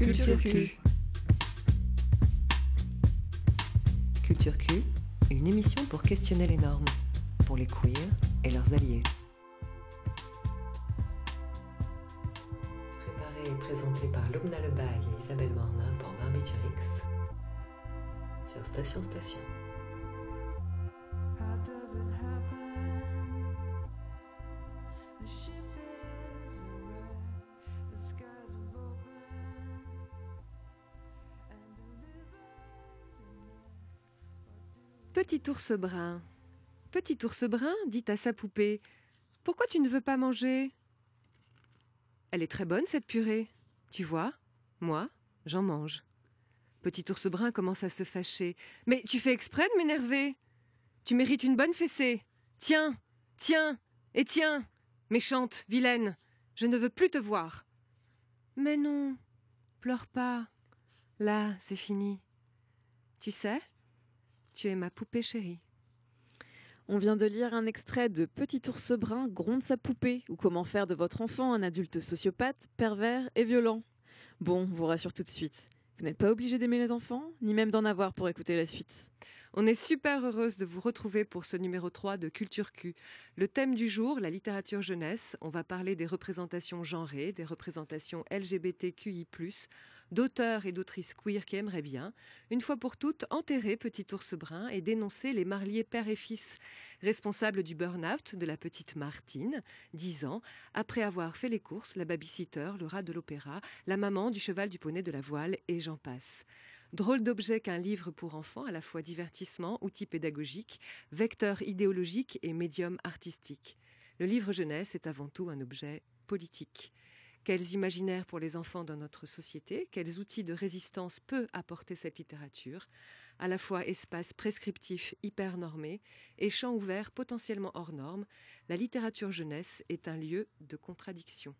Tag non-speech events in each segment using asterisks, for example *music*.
Culture Q. Culture Q, une émission pour questionner les normes, pour les queers et leurs alliés. Petit ours brun dit à sa poupée Pourquoi tu ne veux pas manger? Elle est très bonne, cette purée. Tu vois, moi, j'en mange. Petit ours brun commence à se fâcher. Mais tu fais exprès de m'énerver Tu mérites une bonne fessée. Tiens, tiens, et tiens Méchante, vilaine, je ne veux plus te voir. Mais non, pleure pas. Là, c'est fini. Tu sais, tu es ma poupée chérie. On vient de lire un extrait de Petit ours brun gronde sa poupée ou comment faire de votre enfant un adulte sociopathe, pervers et violent. Bon, vous rassure tout de suite. Vous n'êtes pas obligé d'aimer les enfants, ni même d'en avoir pour écouter la suite. On est super heureuse de vous retrouver pour ce numéro 3 de Culture Q. Le thème du jour, la littérature jeunesse. On va parler des représentations genrées, des représentations LGBTQI+, d'auteurs et d'autrices queer qui aimeraient bien, une fois pour toutes, enterrer Petit ours brun et dénoncer les marliers père et fils, responsables du burn-out de la petite Martine, 10 ans, après avoir fait les courses, la babysitter, le rat de l'opéra, la maman du cheval du poney de la voile et j'en passe. Drôle d'objet qu'un livre pour enfants, à la fois divertissement, outil pédagogique, vecteur idéologique et médium artistique. Le livre jeunesse est avant tout un objet politique. Quels imaginaires pour les enfants dans notre société? Quels outils de résistance peut apporter cette littérature? À la fois espace prescriptif hyper normé et champ ouvert potentiellement hors norme, la littérature jeunesse est un lieu de contradiction.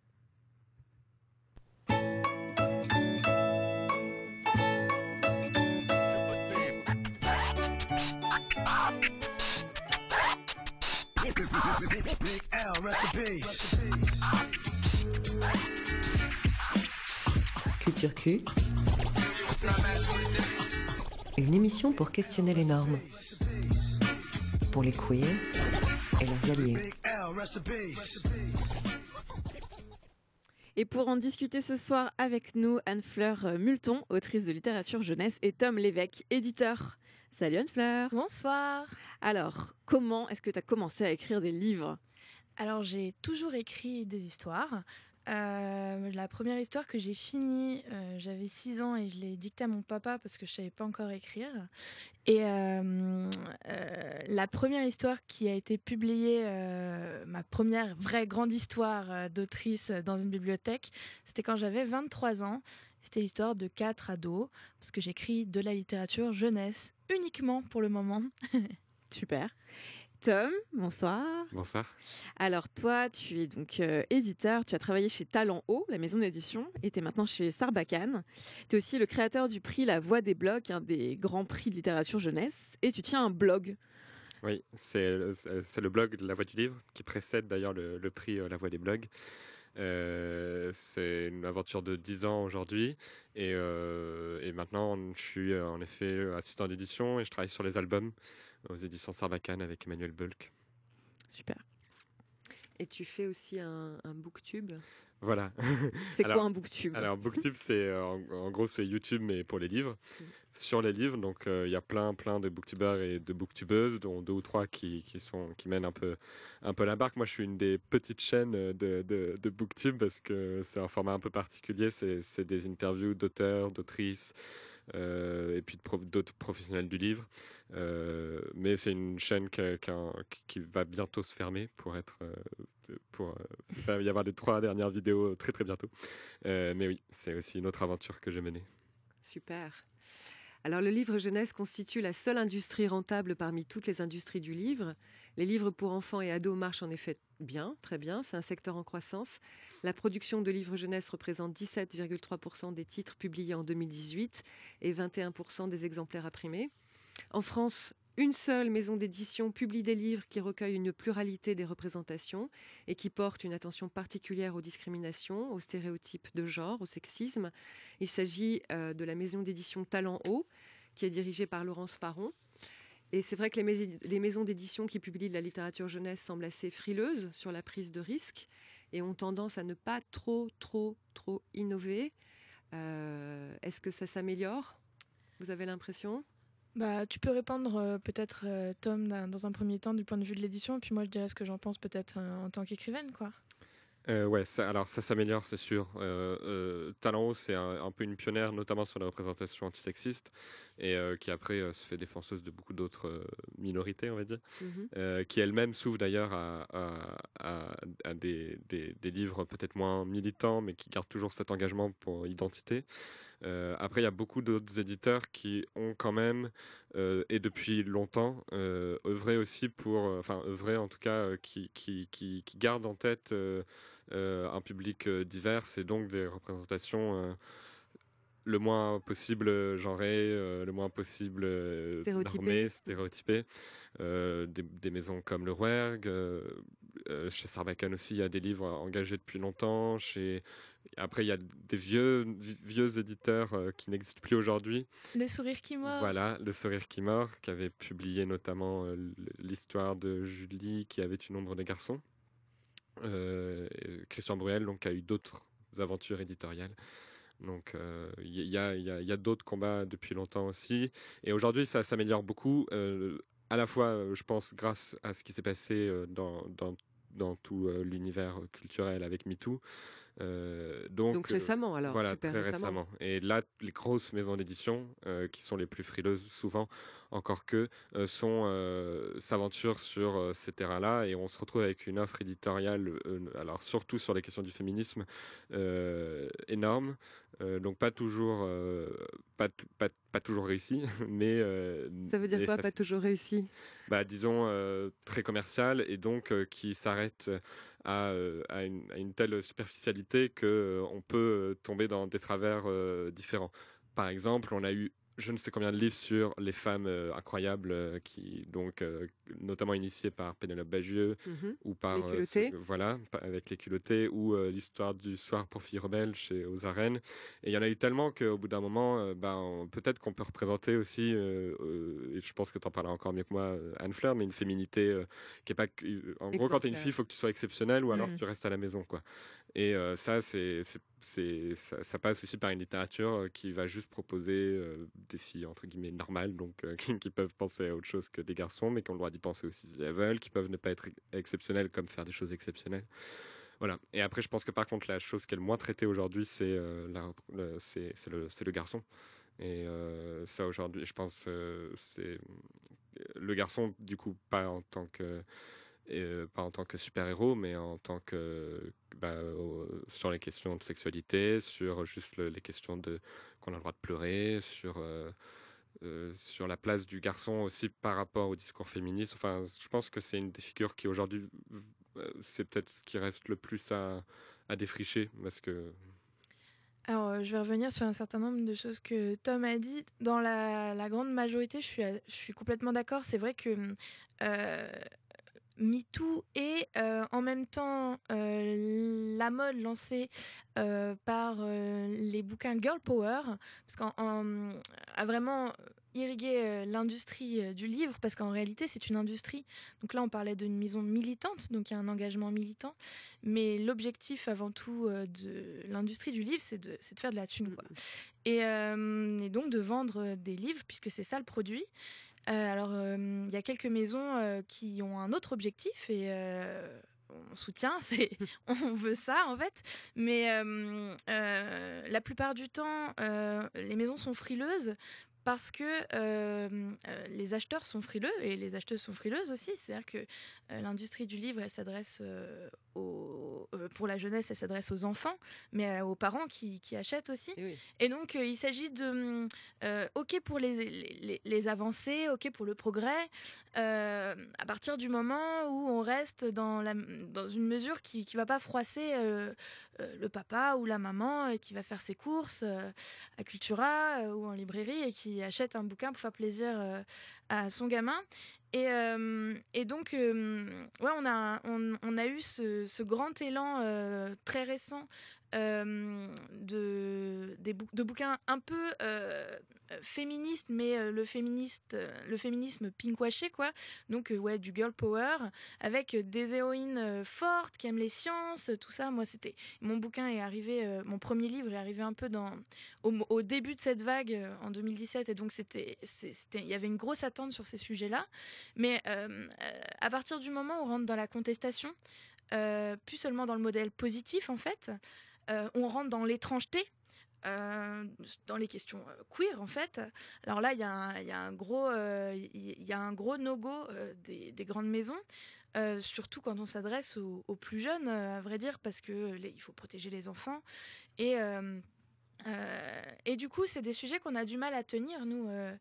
Culture Q. Une émission pour questionner les normes, pour les queers et leurs alliés. Et pour en discuter ce soir avec nous, Anne-Fleur Multon, autrice de littérature jeunesse, et Tom Lévesque, éditeur. Salut Anne-Fleur. Bonsoir. Alors, comment est-ce que tu as commencé à écrire des livres? Alors j'ai toujours écrit des histoires. Euh, la première histoire que j'ai finie, euh, j'avais 6 ans et je l'ai dictée à mon papa parce que je savais pas encore écrire. Et euh, la première histoire qui a été publiée, ma première vraie grande histoire d'autrice dans une bibliothèque, c'était quand j'avais 23 ans. C'était l'histoire de quatre ados parce que j'écris de la littérature jeunesse uniquement pour le moment. *laughs* Super. Tom, bonsoir. Bonsoir. Alors toi, tu es donc euh, éditeur, tu as travaillé chez Talent Haut, la maison d'édition, et tu es maintenant chez Sarbacane. Tu es aussi le créateur du prix La Voix des blogs, un des grands prix de littérature jeunesse, et tu tiens un blog. Oui, c'est le- blog de La Voix du Livre qui précède d'ailleurs le, le prix euh, La Voix des blogs. Euh, c'est une aventure de 10 ans aujourd'hui et, euh, et maintenant je suis en effet assistant d'édition et je travaille sur les albums aux éditions Sarbacane avec Emmanuel Bulk. Super. Et tu fais aussi un, un booktube? Voilà. *laughs* C'est quoi un booktube? Alors Booktube, c'est euh, en, en gros c'est YouTube mais pour les livres, sur les livres. Donc euh, il y a plein plein de booktubeurs et de booktubeuses, dont deux ou trois qui, qui sont qui mènent un peu un peu la barque. Moi je suis une des petites chaînes de de, de Booktube parce que c'est un format un peu particulier. C'est des interviews d'auteurs, d'autrices. Euh, et puis d'autres professionnels du livre, Euh, mais c'est une chaîne qui va bientôt se fermer pour être, euh, pour il y avoir les trois dernières vidéos très très bientôt. Mais oui, c'est aussi une autre aventure que j'ai menée. Super. Alors le livre jeunesse constitue la seule industrie rentable parmi toutes les industries du livre. Les livres pour enfants et ados marchent en effet bien, très bien, c'est un secteur en croissance. La production de livres jeunesse représente 17,3% des titres publiés en 2018 et 21% des exemplaires imprimés. En France, Une seule maison d'édition publie des livres qui recueillent une pluralité des représentations et qui portent une attention particulière aux discriminations, aux stéréotypes de genre, au sexisme. Il s'agit euh, de la maison d'édition Talent Haut, qui est dirigée par Laurence Faron. Et c'est vrai que les, mais- les maisons d'édition qui publient de la littérature jeunesse semblent assez frileuses sur la prise de risque et ont tendance à ne pas trop, trop, trop innover. Euh, Est-ce que ça s'améliore? Vous avez l'impression? Bah, tu peux répondre euh, peut-être, euh, Tom, dans un premier temps du point de vue de l'édition, et puis moi je dirais ce que j'en pense peut-être euh, en tant qu'écrivaine, quoi. Euh, ouais, ça, alors ça s'améliore, c'est sûr. Euh, euh, Talent Haut, c'est un, un peu une pionnière, notamment sur la représentation antisexiste, et euh, qui après euh, se fait défenseuse de beaucoup d'autres euh, minorités, on va dire, Mhm. euh, qui elle-même s'ouvre d'ailleurs à, à- à- à des, des- des livres peut-être moins militants, mais qui gardent toujours cet engagement pour identité. Euh, après, il y a beaucoup d'autres éditeurs qui ont quand même, euh, et depuis longtemps, euh, œuvré aussi pour, enfin, œuvré en tout cas, qui, qui, qui, qui gardent en tête un public divers et donc des représentations le moins possible genrées, euh, le moins possible euh. Euh, des, des maisons comme le Rouergue, chez Sarbacane aussi, il y a des livres engagés depuis longtemps. Chez... Après, il y a des vieux, vi- vieux éditeurs euh, qui n'existent plus aujourd'hui. Le sourire qui mord. Voilà, Le Sourire qui mord, qui avait publié notamment euh, l'histoire de Julie qui avait une ombre des garçons. Euh, Christian Bruel, donc, a eu d'autres aventures éditoriales. Donc, il y, a, il y a- y a d'autres combats depuis longtemps aussi. Et aujourd'hui, ça s'améliore beaucoup. à la fois, je pense, grâce à ce qui s'est passé dans, dans, dans tout l'univers culturel avec MeToo. Euh, donc, Donc euh, récemment, alors, voilà, très récemment. récemment. Et là, les grosses maisons d'édition, euh, qui sont les plus frileuses souvent, encore que, euh, sont s'aventurent sur ces terrains-là et on se retrouve avec une offre éditoriale, alors surtout sur les questions du féminisme, énorme. Euh, donc pas toujours, euh, pas, pas, pas toujours réussi, *laughs* mais euh, Ça veut dire quoi, pas toujours réussi? Bah, disons, très commercial et donc qui s'arrête à, à, une, à une telle superficialité que on peut tomber dans des travers différents. Par exemple, on a eu je ne sais combien de livres sur les femmes euh, incroyables euh, qui donc euh, notamment initiés par Pénélope Bagieux Mhm. ou par Les culottés. ce- voilà avec les culottés ou l'histoire du soir pour filles rebelles chez aux arènes et il y en a eu tellement qu'au bout d'un moment on- peut-être qu'on peut représenter aussi et je pense que tu en parles encore mieux que moi Anne Fleur mais une féminité qui est pas en gros quand tu es une fille il faut que tu sois exceptionnelle ou alors Mm. tu restes à la maison quoi et ça c'est ça, passe aussi par une littérature qui va juste proposer des filles entre guillemets normales donc *laughs* qui, peuvent penser à autre chose que des garçons mais qui ont le droit d'y penser aussi si elles veulent qui peuvent ne pas être exceptionnelles comme faire des choses exceptionnelles. Voilà. Et après je pense que par contre la chose qui est le moins traitée aujourd'hui c'est c'est le, le garçon. Et ça aujourd'hui je pense c'est le garçon du coup pas en tant que pas en tant que super-héros, mais en tant que bah, sur les questions de sexualité, sur juste le- les questions de qu'on a le droit de pleurer, sur sur la place du garçon aussi par rapport au discours féministe. Enfin, je pense que c'est une des figures qui aujourd'hui c'est peut-être ce qui reste le plus à, à défricher parce que Alors, je vais revenir sur un certain nombre de choses que Tom a dit. Dans la, grande majorité, je suis, je suis complètement d'accord. C'est vrai que MeToo est euh, en même temps euh, la mode lancée euh, par les bouquins Girl Power, parce qu'en en- a vraiment irrigué l'industrie du livre, parce qu'en réalité, c'est une industrie. Donc là, on parlait d'une maison militante, donc il y a un engagement militant. Mais l'objectif avant tout de l'industrie du livre, c'est de, de faire de la thune. Quoi. Et, euh, et donc de vendre des livres, puisque c'est ça le produit. Euh, alors, euh, il y a quelques maisons euh, qui ont un autre objectif et on soutient, *laughs* on veut ça en fait. Mais la plupart du temps, les maisons sont frileuses parce que euh, euh, les acheteurs sont frileux et les acheteuses sont frileuses aussi. C'est-à-dire que euh, l'industrie du livre, elle s'adresse aux, pour la jeunesse, elle s'adresse aux enfants, mais aux parents qui, qui achètent aussi. Eh oui. Et donc, il s'agit de, euh, ok pour les, les, les avancées, ok pour le progrès, euh, à partir du moment où on reste dans, la, dans une mesure qui ne va pas froisser euh, le papa ou la maman euh, qui va faire ses courses à Cultura ou en librairie et qui achète un bouquin pour faire plaisir euh, à son gamin. Et, euh, et donc, euh, ouais, on a, on, a eu ce, ce grand élan très récent euh, de, des bou- de bouquins un peu euh, féministes, mais euh, le, féministe, le féminisme pinkwashé, quoi. Donc, ouais, du girl power, avec des héroïnes fortes qui aiment les sciences, tout ça. Moi, c'était. Mon bouquin est arrivé, mon premier livre est arrivé un peu dans, au, début de cette vague en 2017, et donc c'était, il y avait une grosse attente sur ces sujets-là. Mais à partir du moment où on rentre dans la contestation, plus seulement dans le modèle positif en fait, on rentre dans l'étrangeté. euh, dans les questions euh, queer en fait. Alors là, il y, a un- gros, euh, il y a un gros no-go euh, des, des grandes maisons, euh, surtout quand on s'adresse aux, plus jeunes, euh, à vrai dire, parce que il faut protéger les enfants. Et, euh, euh, et du coup, c'est des sujets qu'on a du mal à tenir, nous, euh,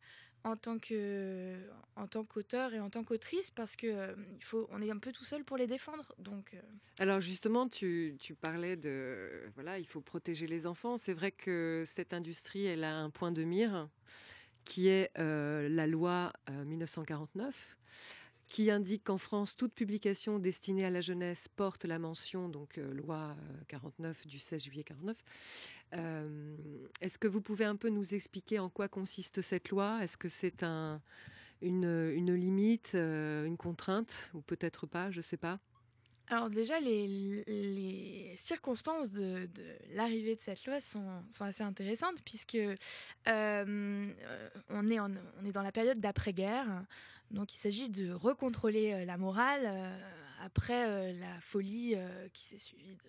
en tant que, en tant qu'auteur et en tant qu'autrice, parce que euh, il faut, on est un peu tout seul pour les défendre. Donc, euh, Alors justement, tu, tu parlais de voilà, il faut protéger les enfants. C'est vrai que cette industrie, elle a un point de mire qui est euh, la loi euh, 1949 qui indique qu'en France, toute publication destinée à la jeunesse porte la mention, donc euh, loi euh, 49 du 16 juillet 49. Euh, Est-ce que vous pouvez un peu nous expliquer en quoi consiste cette loi? Est-ce que c'est un, une, limite, euh, une contrainte, ou peut-être pas, je ne sais pas? Alors déjà, les, circonstances de, l'arrivée de cette loi sont, assez intéressantes puisque euh, euh, on, est on est dans la période d'après-guerre. Donc il s'agit de recontrôler euh, la morale euh, après euh, la folie qui s'est suivie de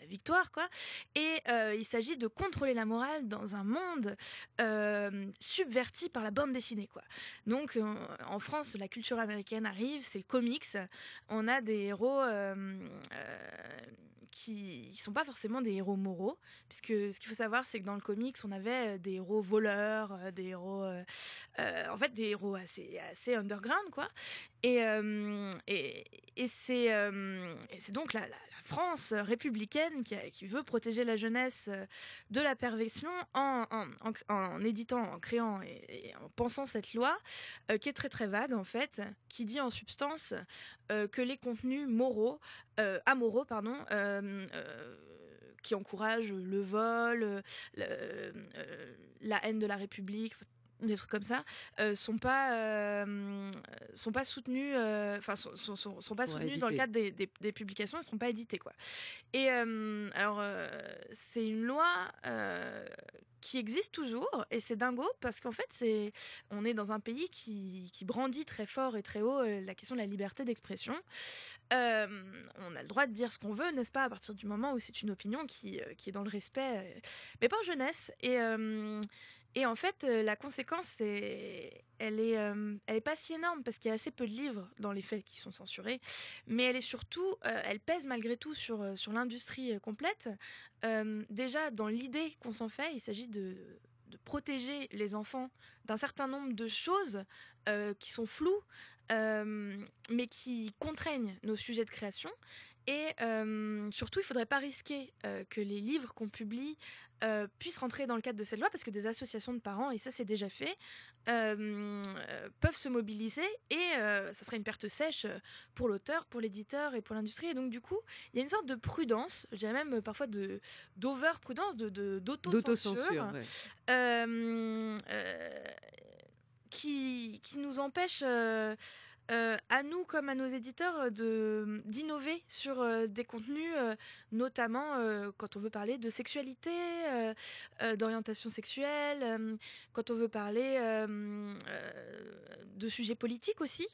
la, victoire. quoi. Et il s'agit de contrôler la morale dans un monde subverti par la bande dessinée. quoi. Donc en France, la culture américaine arrive, c'est le comics on a des héros qui ne sont pas forcément des héros moraux, puisque ce qu'il faut savoir, c'est que dans le comics, on avait euh, des héros voleurs, euh, des héros, euh, en fait, des héros assez, assez underground, quoi. Et, et, et c'est donc la, France républicaine qui, qui veut protéger la jeunesse de la perversion en, en, en, éditant, en créant et, en pensant cette loi qui est très très vague en fait, qui dit en substance que les contenus moraux, euh, amoraux, pardon, euh, euh, qui encouragent le vol, euh, euh, la haine de la République, des trucs comme ça, euh, sont pas euh, sont pas soutenus, euh, enfin sont, sont, sont- sont pas Sont soutenus dans le cadre des, des, des publications, ils sont pas édités quoi. Et euh, alors c'est une loi. qui existe toujours et c'est dingo parce qu'en fait c'est on est dans un pays qui, qui brandit très fort et très haut la question de la liberté d'expression. Euh, on a le droit de dire ce qu'on veut, n'est-ce pas, à partir du moment où c'est une opinion qui, qui est dans le respect, mais pas en jeunesse. Et, euh, et en fait, euh, la conséquence, elle est, euh, elle est pas si énorme parce qu'il y a assez peu de livres dans les faits qui sont censurés, mais elle est surtout, euh, elle pèse malgré tout sur, sur l'industrie complète. Déjà, dans l'idée qu'on s'en fait, il s'agit de, protéger les enfants d'un certain nombre de choses qui sont floues, mais qui contraignent nos sujets de création. Et euh, surtout, il ne faudrait pas risquer euh, que les livres qu'on publie euh, puissent rentrer dans le cadre de cette loi, parce que des associations de parents, et ça c'est déjà fait, peuvent se mobiliser, et ça serait une perte sèche pour l'auteur, pour l'éditeur et pour l'industrie. Et donc du coup, il y a une sorte de prudence, je dirais même parfois de d'over-prudence, de, de, d'autocensure, euh, euh, qui, qui nous empêche, euh, euh, à nous comme à nos éditeurs, de, d'innover sur euh, des contenus, euh, notamment euh, quand on veut parler de sexualité, euh, euh, d'orientation sexuelle, euh, quand on veut parler euh, euh, de sujets politiques aussi,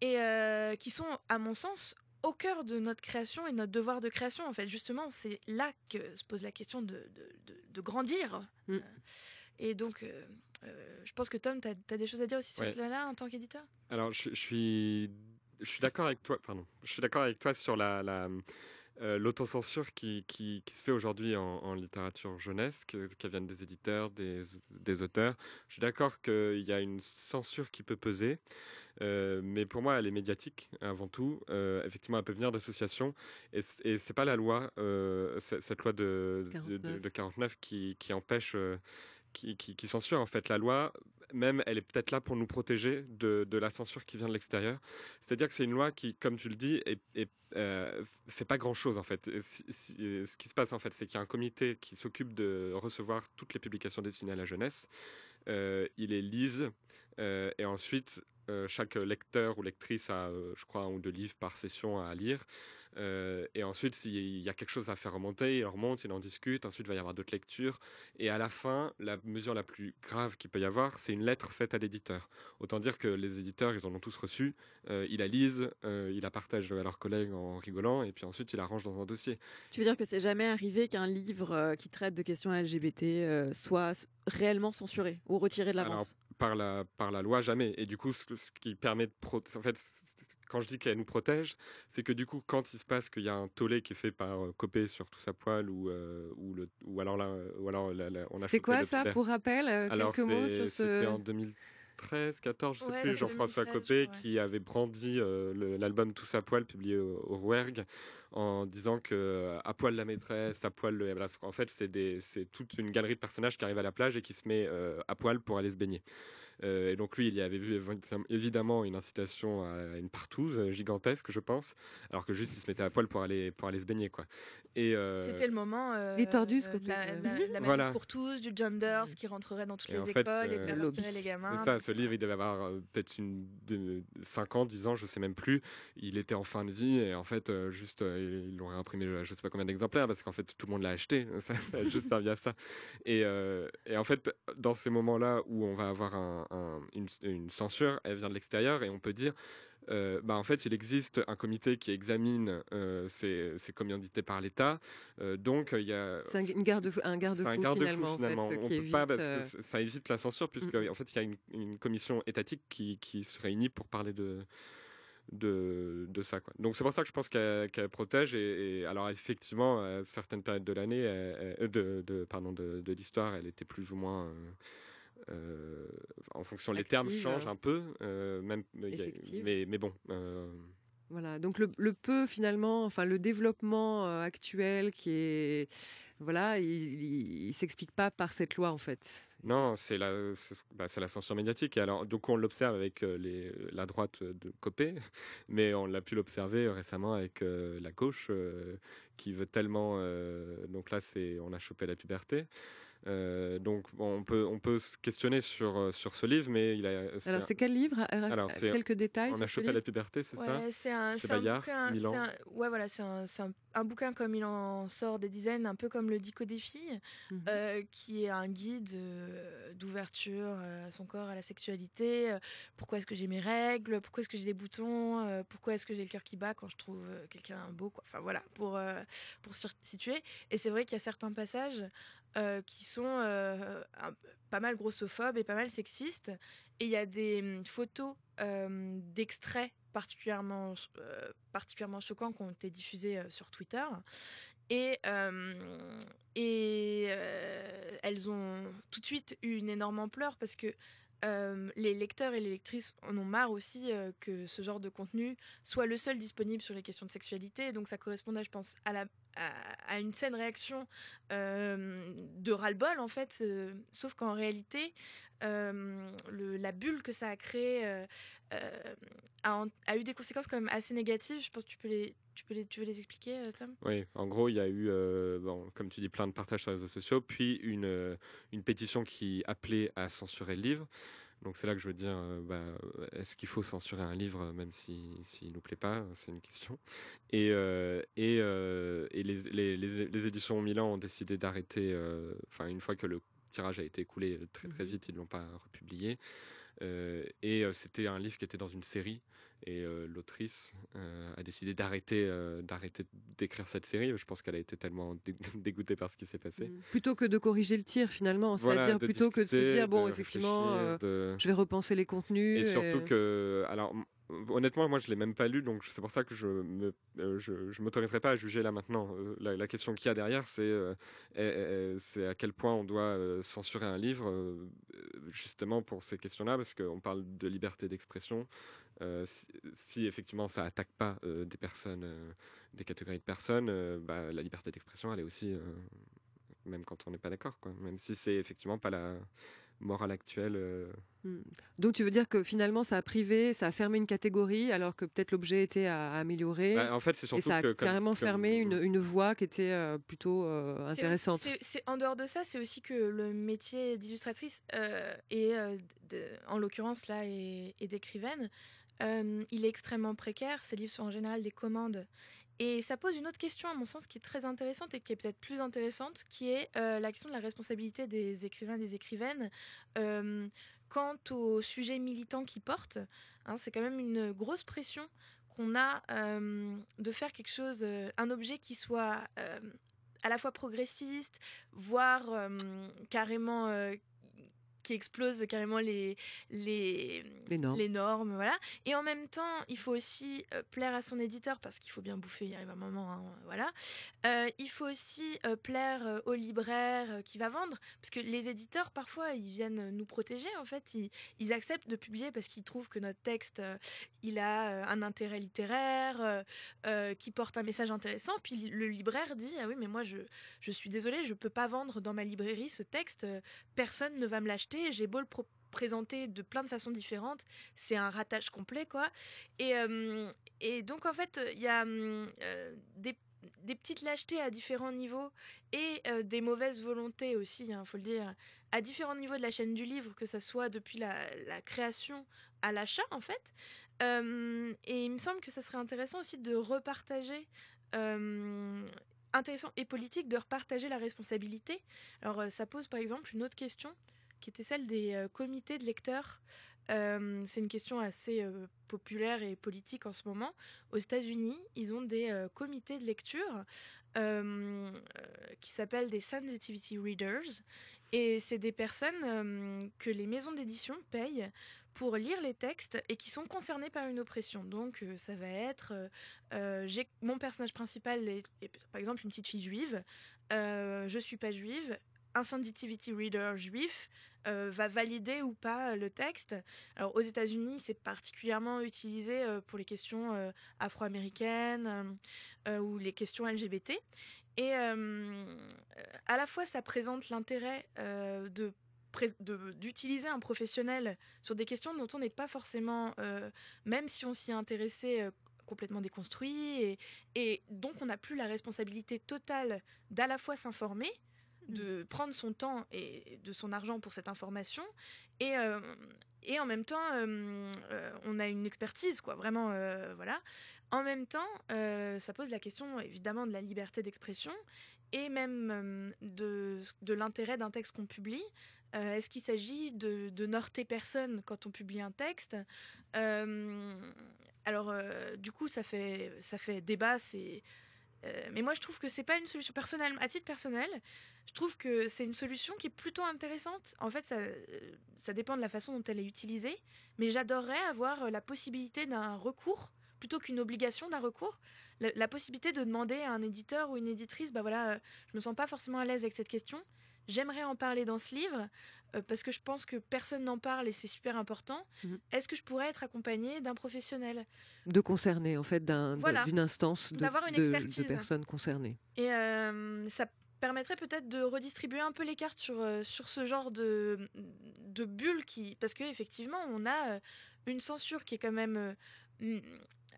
et euh, qui sont, à mon sens, au cœur de notre création et notre devoir de création. En fait, justement, c'est là que se pose la question de, de, de- de grandir. Mm. Euh, Et donc, euh, je pense que Tom, tu as, des choses à dire aussi sur Ouais. là en tant qu'éditeur? Alors, je, je suis, je suis d'accord avec toi. Pardon. Je suis d'accord avec toi sur la, la, euh, l'autocensure qui, qui, qui se fait aujourd'hui en, en littérature jeunesse, que- qu'elle vienne des éditeurs, des, des auteurs. Je suis d'accord qu'il y a une censure qui peut peser, euh, mais pour moi, elle est médiatique avant tout. Euh, effectivement, elle peut venir d'associations, et, et c'est pas la loi, euh, cette loi de, de, de- 49. de 49 qui, qui empêche. Qui, censure en fait la loi même elle est peut-être là pour nous protéger de, la censure qui vient de l'extérieur. C'est-à-dire que c'est une loi qui, comme tu le dis, est, euh, fait pas grand-chose en fait. Euh, ce qui se passe en fait, c'est qu'il y a un comité qui s'occupe de recevoir toutes les publications destinées à la jeunesse. Euh, il les lise euh, et ensuite chaque lecteur ou lectrice a, je crois, un ou deux livres par session à lire. Euh, et ensuite, s'il y a quelque chose à faire remonter, il remonte, il en discute. Ensuite, il va y avoir d'autres lectures. Et à la fin, la mesure la plus grave qu'il peut y avoir, c'est une lettre faite à l'éditeur. Autant dire que les éditeurs, ils en ont tous reçu. Euh, ils la lisent, euh, ils la partagent à leurs collègues en rigolant, et puis ensuite, ils la rangent dans un dossier. Tu veux dire que c'est jamais arrivé qu'un livre euh, qui traite de questions LGBT euh, soit réellement censuré ou retiré de la vente? par la, par la loi, jamais. Et du coup, ce, ce qui permet de. En fait, quand je dis qu'elle nous protège, c'est que du coup, quand il se passe qu'il y a un tollé qui est fait par euh, Copé sur tout sa poêle, ou, euh, ou, le, ou alors là, euh, ou alors la- la- on a C'était quoi ça. Pour rappel, euh, Alors, quelques mots sur c'était ce. en 2013, 14, je sais Ouais, plus, Jean-François 2013, Copé je crois, ouais. qui avait brandi euh, l'album Tous à poil publié au, au Rouergue en disant que à poil la maîtresse, à poil le. en fait, c'est des- c'est toute une galerie de personnages qui arrivent à la plage et qui se met euh, à poil pour aller se baigner. Euh, et donc lui, il y avait vu évi- évidemment une incitation à une partouze euh, gigantesque, je pense, alors que juste il se mettait à poil pour aller pour aller se baigner quoi. Et euh, C'était le moment. euh, Les tordus, euh, Scopé, La, la, la Voilà. pour tous, du gender, ce qui rentrerait dans toutes Et les en fait, écoles et lobby. les gamins. C'est ça, ce livre, il devait avoir peut-être une, de, 5 ans, 10 ans, je sais même plus. Il était en fin de vie et en fait, euh, juste, euh, ils l'ont réimprimé, je sais pas combien d'exemplaires, parce qu'en fait, tout le monde l'a acheté. *laughs* Ça, ça a juste servi à ça. Et, euh, et en fait, dans ces moments-là où on va avoir un- un- une, une censure, elle vient de l'extérieur et on peut dire. euh, bah en fait, il existe un comité qui examine euh, ces, ces commandités par l'État. Euh, donc, il y a C'est un, garde, garde-fou garde-fou finalement, finalement. en fait, On qui peut évite. pas ça évite la censure puisque Mm. en fait il y a une, une commission étatique qui, qui se réunit pour parler de de, de ça quoi. Donc c'est pour ça que je pense qu'elle protège et, et alors effectivement à certaines périodes de l'année de, de pardon de, de l'histoire elle était plus ou moins euh, euh, en fonction les termes Active. changent un peu euh, même mais mais bon euh, Voilà, donc le, le peu finalement, enfin le développement actuel qui est, voilà, il, il, il s'explique pas par cette loi en fait. Non, c'est la, c'est bah, la censure médiatique. Et alors, donc on l'observe avec les, la droite de Copé, *laughs* mais on l'a pu l'observer récemment avec la gauche qui veut tellement. donc là, c'est on a chopé la puberté. Euh, donc bon, on peut on peut se questionner sur euh, sur ce livre, mais il a. c'est Alors c'est quel livre? Euh, Alors, c'est- Quelques détails on a chopé la puberté, c'est ça? C'est un, C'est bouquin. Un- ouais, voilà, c'est un, c'est un, un bouquin comme il en sort des dizaines, un peu comme le Dico des filles, euh, qui est un guide euh, d'ouverture euh, à son corps, à la sexualité. euh, pourquoi est-ce que j'ai mes règles Pourquoi est-ce que j'ai des boutons euh, Pourquoi est-ce que j'ai le cœur qui bat quand je trouve euh, quelqu'un beau quoi. Enfin voilà, pour, euh, pour se situer. Et c'est vrai qu'il y a certains passages euh, qui sont euh, pas mal grossophobes et pas mal sexistes. Et il y a des hum, photos euh, d'extraits particulièrement, particulièrement choquants qui ont été diffusés sur Twitter. Et, et elles ont tout de suite eu une énorme ampleur parce que les lecteurs et les lectrices en ont marre aussi que ce genre de contenu soit le seul disponible sur les questions de sexualité. Donc ça correspondait, je pense, à, la, à, une saine réaction euh, de ras-le-bol, en fait. euh, sauf qu'en réalité, euh, la bulle que ça a créée a, eu des conséquences quand même assez négatives. Je pense que tu peux les, tu peux les, tu veux les expliquer, Tom? Oui, en gros, il y a eu, bon, comme tu dis, plein de partages sur les réseaux sociaux, puis une, une pétition qui appelait à censurer le livre. Donc c'est là que je veux dire, euh, bah, est-ce qu'il faut censurer un livre euh, même s'il si, s'il nous plaît pas? C'est une question. Et, euh, et, et les, les, les, les éditions Milan ont décidé d'arrêter, enfin une fois que le tirage a été écoulé très très Mhm. vite, ils l'ont pas republié. Euh, et euh, c'était un livre qui était dans une série. Et euh, l'autrice euh, a décidé d'arrêter euh, d'arrêter d'écrire cette série. Je pense qu'elle a été tellement dé- *laughs* dégoûtée par ce qui s'est passé. Mm. Plutôt que de corriger le tir finalement, Voilà, c'est-à-dire plutôt que de se dire bon effectivement de- je vais repenser les contenus. et surtout que, alors honnêtement, moi je l'ai même pas lu, donc c'est pour ça que je me, euh, je, je m'autoriserai pas à juger là maintenant. La, la question qu'il y a derrière, c'est euh, est- est- c'est à quel point on doit euh, censurer un livre, justement pour ces questions-là, parce qu'on parle de liberté d'expression. Euh, si, si effectivement ça attaque pas euh, des personnes, euh, des catégories de personnes, euh, bah, la liberté d'expression, elle est aussi, euh, même quand on n'est pas d'accord, quoi. Même si c'est effectivement pas la morale actuelle. euh. Hmm. Donc tu veux dire que finalement ça a privé, ça a fermé une catégorie alors que peut-être l'objet était à, à améliorer Bah, en fait, c'est et surtout ça a que comme- carrément comme- fermé une, une voie qui était euh, plutôt euh, C'est- intéressante. c'est- c'est- en dehors de ça, c'est aussi que le métier d'illustratrice euh, et euh, de- en l'occurrence là et, et d'écrivaine, euh, il est extrêmement précaire. Ces livres sont en général des commandes. Et ça pose une autre question, à mon sens, qui est très intéressante et qui est peut-être plus intéressante, qui est euh, la question de la responsabilité des écrivains et des écrivaines euh, quant aux sujets militants qu'ils portent. Hein, c'est quand même une grosse pression qu'on a de faire quelque chose, un objet qui soit à la fois progressiste, voire carrément qui explose carrément les, les, Les normes. les normes, voilà. Et en même temps, il faut aussi euh, plaire à son éditeur parce qu'il faut bien bouffer, il arrive un moment, hein, voilà. Euh, il faut aussi euh, plaire au libraire qui va vendre, parce que les éditeurs, parfois, ils viennent nous protéger, en fait. Ils, ils acceptent de publier parce qu'ils trouvent que notre texte, il a un intérêt littéraire, qui porte un message intéressant. Puis le libraire dit, ah oui, mais moi, je, je suis désolé, je peux pas vendre dans ma librairie ce texte, personne ne va me l'acheter, j'ai beau le présenter de plein de façons différentes, c'est un ratage complet, quoi. Et, euh, donc, en fait, il y a hum, euh, des, petites lâchetés à différents niveaux et euh, des mauvaises volontés aussi, il faut le dire, à différents niveaux de la chaîne du livre, que ça soit depuis la, création à l'achat, en fait. Euh, et il me semble que ça serait intéressant aussi de repartager. euh, intéressant et politique de repartager la responsabilité. Alors ça pose par exemple une autre question qui était celle des euh, comités de lecteurs. Euh, c'est une question assez euh, populaire et politique en ce moment. Aux États-Unis, ils ont des comités de lecture qui s'appellent des sensitivity readers. Et c'est des personnes que les maisons d'édition payent pour lire les textes et qui sont concernés par une oppression. Donc ça va être, mon personnage principal est, par exemple une petite fille juive, je suis pas juive, un sensitivity reader juif euh, va valider ou pas le texte. Alors aux États-Unis, c'est particulièrement utilisé euh, pour les questions euh, afro-américaines euh, euh, ou les questions LGBT. Et euh, à la fois, ça présente l'intérêt euh, de d'utiliser un professionnel sur des questions dont on n'est pas forcément, euh, même si on s'y est intéressé, euh, complètement déconstruit, et, et donc on n'a plus la responsabilité totale d'à la fois s'informer, de prendre son temps et de son argent pour cette information, et, euh, et en même temps, euh, euh, on a une expertise, quoi, vraiment, voilà. En même temps, ça pose la question évidemment de la liberté d'expression et même de, de l'intérêt d'un texte qu'on publie. Est-ce qu'il s'agit de, de norter personne quand on publie un texte? Alors, du coup, ça fait, ça fait débat. C'est, euh, mais moi, je trouve que c'est pas une solution personnelle. À titre personnel, je trouve que c'est une solution qui est plutôt intéressante. En fait, ça, euh, dépend de la façon dont elle est utilisée. Mais j'adorerais avoir la possibilité d'un recours plutôt qu'une obligation d'un recours. La, la possibilité de demander à un éditeur ou une éditrice, bah voilà, euh, je me sens pas forcément à l'aise avec cette question. J'aimerais en parler dans ce livre euh, parce que je pense que personne n'en parle et c'est super important. Mhm. Est-ce que je pourrais être accompagnée d'un professionnel? De concerner, en fait, Voilà. d'une instance de, D'avoir une de- de personnes concernées. Et euh, ça permettrait peut-être de redistribuer un peu les cartes sur, euh, sur ce genre de, de bulle qui. Parce qu'effectivement, on a une censure qui est quand même.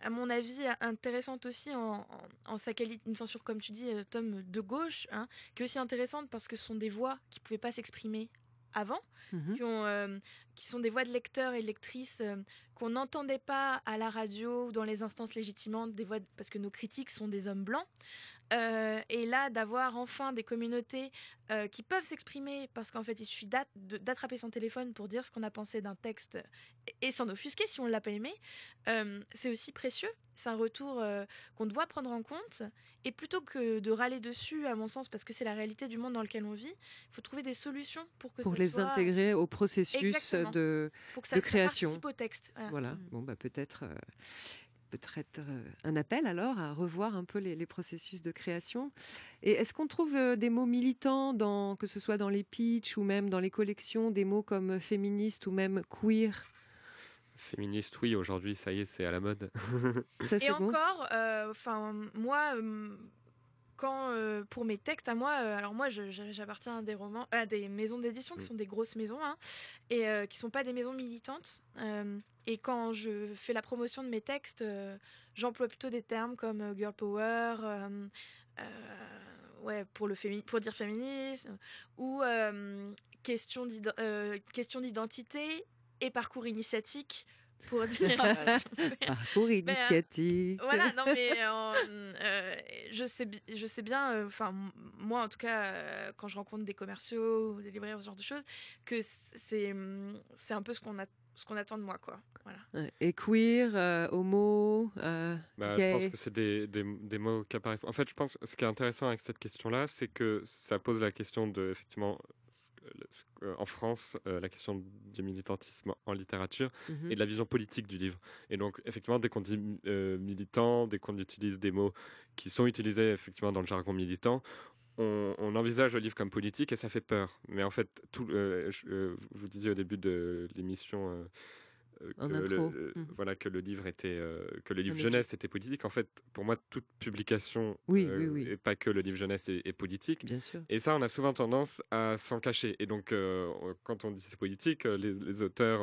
À mon avis, intéressante aussi en, en- en sa qualité, une censure, comme tu dis, euh, Tom, de gauche, hein, qui est aussi intéressante parce que ce sont des voix qui ne pouvaient pas s'exprimer avant, Mhm. qui, ont, euh, qui sont des voix de lecteurs et lectrices euh, qu'on n'entendait pas à la radio ou dans les instances légitimantes, des voix de- parce que nos critiques sont des hommes blancs. Euh, et là, d'avoir enfin des communautés euh, qui peuvent s'exprimer, parce qu'en fait, il suffit d'attraper son téléphone pour dire ce qu'on a pensé d'un texte et, et s'en offusquer si on ne l'a pas aimé, euh, c'est aussi précieux. C'est un retour euh, qu'on doit prendre en compte. Et plutôt que de râler dessus, à mon sens, parce que c'est la réalité du monde dans lequel on vit, il faut trouver des solutions pour que Pour ça les soit- intégrer au processus Exactement. de, pour que ça, de création. participe au texte. Voilà. Voilà. Mm. Bon, bah, peut-être euh, peut-être euh, un appel alors à revoir un peu les, les processus de création. Et est-ce qu'on trouve euh, des mots militants, dans, que ce soit dans les pitchs ou même dans les collections, des mots comme féministe ou même queer? Féministe, oui, aujourd'hui, ça y est, c'est à la mode. Ça, Et bon? encore, euh, enfin, moi, euh, quand euh, pour mes textes à moi, euh, alors moi j'appartiens à des romans, à des maisons d'édition qui Mm. sont des grosses maisons hein, et euh, qui sont pas des maisons militantes. Euh, et quand je fais la promotion de mes textes, j'emploie plutôt des termes comme girl power, ouais pour le fémi- pour dire féminisme ou question d'identité et parcours initiatique pour dire. *laughs* Parcours Ben, initiatique. Voilà, non mais euh, euh, je sais, je sais bien, euh, enfin moi en tout cas, euh, quand je rencontre des commerciaux ou des libraires, ce genre de choses, que c'est hum, c'est un peu ce qu'on a, ce qu'on attend de moi, quoi. Voilà. Et queer, euh, homo, euh, Bah, gay? Je pense que c'est des, des, des mots qui apparaissent. En fait, je pense que ce qui est intéressant avec cette question-là, c'est que ça pose la question de, effectivement, que- en France, euh, la question du militantisme en littérature Mhm. et de la vision politique du livre. Et donc, effectivement, dès qu'on dit euh, militant, dès qu'on utilise des mots qui sont utilisés effectivement dans le jargon militant, on, on envisage le livre comme politique et ça fait peur. Mais en fait, tout, euh, je, euh, vous disiez au début de l'émission euh, euh, que, le, euh, Mhm. voilà, que le livre était, euh, que le livre Un jeunesse était politique. En fait, pour moi, toute publication, Oui, euh, oui, oui. et pas que le livre jeunesse, est, est politique. Bien sûr. Et ça, on a souvent tendance à s'en cacher. Et donc, euh, on- quand on dit c'est politique, euh, les, les auteurs,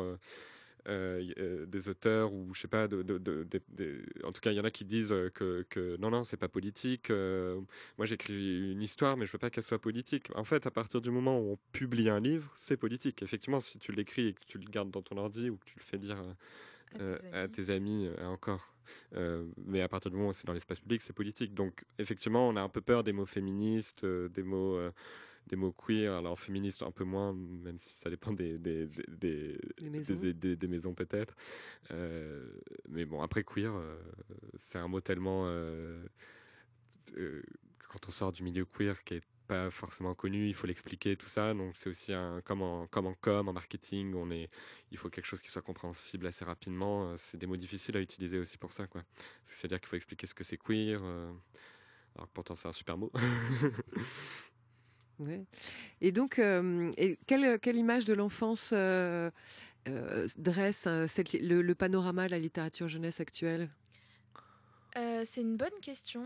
euh, euh, des auteurs ou je sais pas, de, de- de- de- de- en tout cas, il y en a qui disent euh, que, que non, non, c'est pas politique. euh, moi, j'écris une histoire, mais je veux pas qu'elle soit politique. En fait, à partir du moment où on publie un livre, c'est politique. Effectivement, si tu l'écris et que tu le gardes dans ton ordi ou que tu le fais lire euh, à tes amis encore. Mais à partir du moment où c'est dans l'espace public, c'est politique. Donc effectivement, on a un peu peur des mots féministes, des mots, des mots queer. Alors féministes un peu moins, même si ça dépend des des, des, des- maisons. maisons peut-être. Euh, mais bon, après queer, euh, c'est un mot tellement euh, quand on sort du milieu queer qui est pas forcément connu, il faut l'expliquer, tout ça. Donc c'est aussi un comme en comme en com, en marketing, on est, il faut quelque chose qui soit compréhensible assez rapidement. C'est des mots difficiles à utiliser aussi pour ça, quoi. C'est-à-dire qu'il faut expliquer ce que c'est queer. euh, alors que pourtant c'est un super mot. *laughs* Et donc, euh, quelle, image de l'enfance euh, euh, dresse le, panorama de la littérature jeunesse actuelle? C'est une bonne question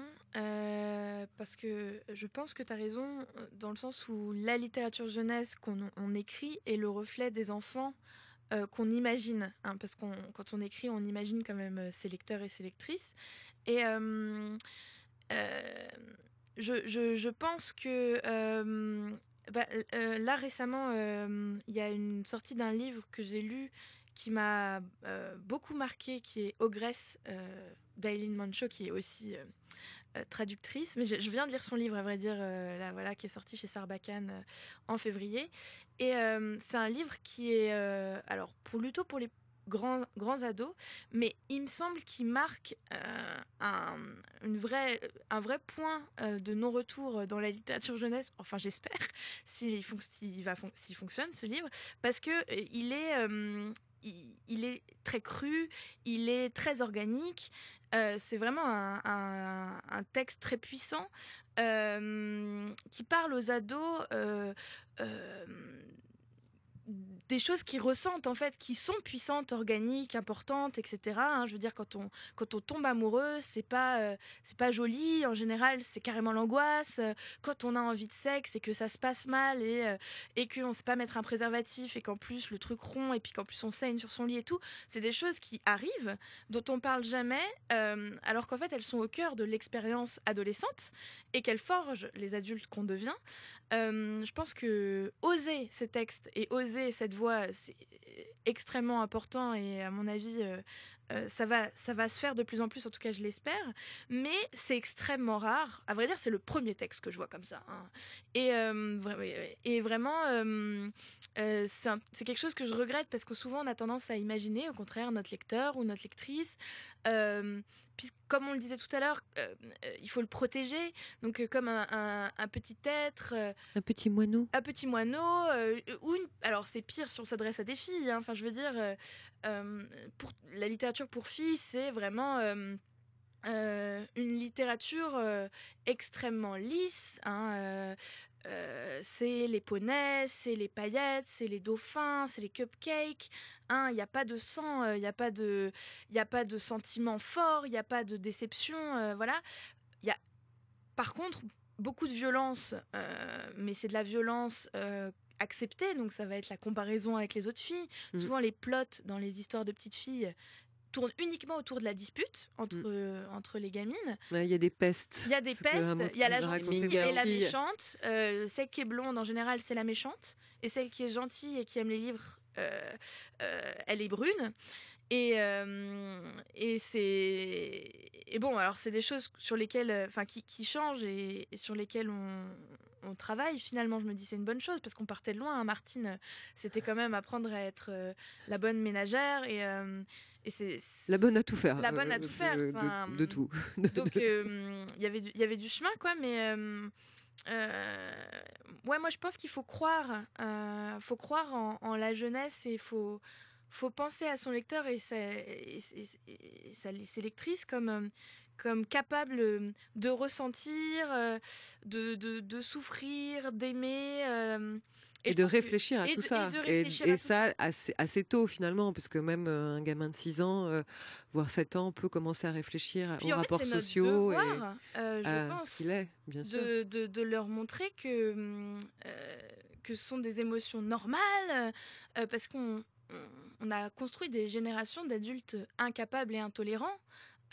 parce que je pense que tu as raison dans le sens où la littérature jeunesse qu'on on écrit est le reflet des enfants qu'on imagine. hein, parce qu'on quand on écrit, on imagine quand même ses lecteurs et ses lectrices. Et je, pense que euh, bah, euh, là récemment, euh, il y a une sortie d'un livre que j'ai lu qui m'a beaucoup marqué, qui est Ogresse d'Aileen Mancho, qui est aussi traductrice. Mais je, je viens de lire son livre, à vrai dire, là, voilà, qui est sorti chez Sarbacane en février. Et c'est un livre qui est, alors, pour, plutôt pour les grands, grands ados, mais il me semble qu'il marque euh, un, une un vrai point euh, de non-retour dans la littérature jeunesse. Enfin, j'espère, *laughs* s'il fon- fonctionne ce livre, parce que euh, il est, euh, il, est très cru, il est très organique. C'est vraiment un, un- texte très puissant qui parle aux ados. Des choses qu'ils ressentent en fait, qui sont puissantes, organiques, importantes, etc. hein. je veux dire, quand on, quand on tombe amoureux, c'est pas, euh, c'est pas joli. En général, c'est carrément l'angoisse. Quand on a envie de sexe et que ça se passe mal et, euh, et qu'on sait pas mettre un préservatif et qu'en plus le truc rond et puis qu'en plus on saigne sur son lit et tout, c'est des choses qui arrivent, dont on parle jamais, euh, alors qu'en fait elles sont au cœur de l'expérience adolescente et qu'elles forgent les adultes qu'on devient. Euh, je pense que oser ces textes et oser cette voix, c'est extrêmement important et à mon avis, euh, ça, va, ça va se faire de plus en plus, en tout cas je l'espère, mais c'est extrêmement rare. À vrai dire, c'est le premier texte que je vois comme ça. hein. Et, euh, et vraiment, euh, c'est quelque chose que je regrette parce que souvent on a tendance à imaginer, au contraire, notre lecteur ou notre lectrice. Euh, puis, comme on le disait tout à l'heure, il faut le protéger. Donc, comme un, un- un petit être, Un petit moineau un petit moineau, ou une... alors c'est pire si on s'adresse à des filles. hein. Enfin, je veux dire, pour la littérature pour filles, c'est vraiment euh, euh, une littérature euh, extrêmement lisse. hein, euh, euh, c'est les poneys, c'est les paillettes, c'est les dauphins, c'est les cupcakes. hein. Il n'y a pas de sang, euh, il n'y a pas de, de sentiments forts, il n'y a pas de déception. euh, voilà. Il y a, par contre, beaucoup de violence, euh, mais c'est de la violence acceptée, donc ça va être la comparaison avec les autres filles. Mm. Souvent, les plots dans les histoires de petites filles tournent uniquement autour de la dispute entre, euh, entre les gamines. Ouais, Il y a des pestes. Il y a des pestes, il y a la gentille et la méchante. Euh, celle qui est blonde, en général, c'est la méchante. Et celle qui est gentille et qui aime les livres, euh, elle est brune. Et, et c'est et bon alors c'est des choses sur lesquelles enfin qui, qui changent et, et sur lesquelles on, on travaille finalement je me dis c'est une bonne chose parce qu'on partait de loin hein, Martine euh, c'était quand même apprendre à être euh, la bonne ménagère et, euh, et c'est La bonne à tout faire. La bonne à euh, tout faire, De, de- enfin, de tout. *laughs* Donc euh, il y avait du- il y avait du chemin quoi mais euh, euh, ouais moi je pense qu'il faut croire euh, faut croire en, en la jeunesse et faut faut penser à son lecteur et sa, et, et- et sa- ses lectrices comme euh, comme capable euh, de ressentir euh, de, de, de souffrir d'aimer euh, Et, de que- réfléchir à et tout de- ça. Et, ça, assez, assez tôt finalement, parce que même un gamin de 6 ans, euh, voire 7 ans, peut commencer à réfléchir Puis aux en fait, rapports sociaux et euh, je à pense ce qu'il est, bien sûr. de, de, leur montrer que, que ce sont des émotions normales, parce qu'on on, on a construit des générations d'adultes incapables et intolérants.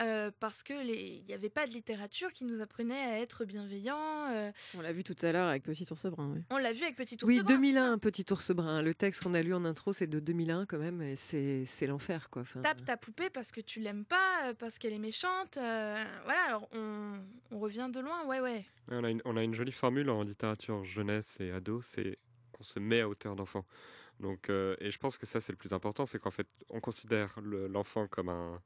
Euh, parce que il n'y avait pas de littérature qui nous apprenait à être bienveillants. euh, On l'a vu tout à l'heure avec Petit Ours Brun. ouais. on l'a vu avec Petit Ours Oui, Brun. 2001, Petit ours brun. Le texte qu'on a lu en intro, c'est de 2001 quand même, et c'est c'est l'enfer, quoi. Enfin, Tape ta poupée parce que tu l'aimes pas, euh, parce qu'elle est méchante. euh, voilà, alors on, on revient de loin, ouais, ouais. Ouais, On a, une, on a une jolie formule en littérature jeunesse et ado, c'est qu'on se met à hauteur d'enfant. Donc, euh, et je pense que ça c'est le plus important, c'est qu'en fait on considère le- l'enfant comme un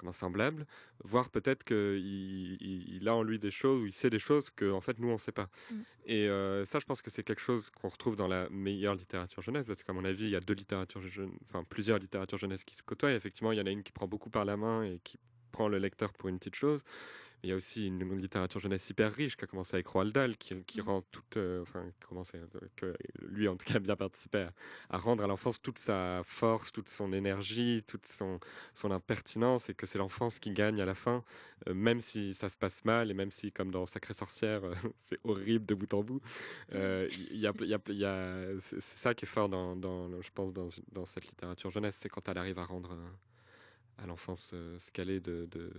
comme un semblable, voire peut-être qu'il il, il a en lui des choses ou il sait des choses que en fait nous on sait pas. Mm. Et euh, ça je pense que c'est quelque chose qu'on retrouve dans la meilleure littérature jeunesse parce qu'à mon avis il y a deux littératures jeunesse, enfin plusieurs littératures jeunesse qui se côtoient. Et effectivement il y en a une qui prend beaucoup par la main et qui prend le lecteur pour une petite chose. Il y a aussi une littérature jeunesse hyper riche qui a commencé avec Roald Dahl, qui, qui Mhm. rend toute, euh, enfin, commençait, euh, que lui en tout cas a bien participé à, à rendre à l'enfance toute sa force, toute son énergie, toute son, son impertinence, et que c'est l'enfance qui gagne à la fin, euh, même si ça se passe mal, et même si, comme dans Sacré Sorcière, euh, *laughs* c'est horrible de bout en bout. Il y a, il y a, il y a- c'est ça qui est fort, dans, je pense, dans, dans cette littérature jeunesse, c'est quand elle arrive à rendre à l'enfance euh, est de, de, de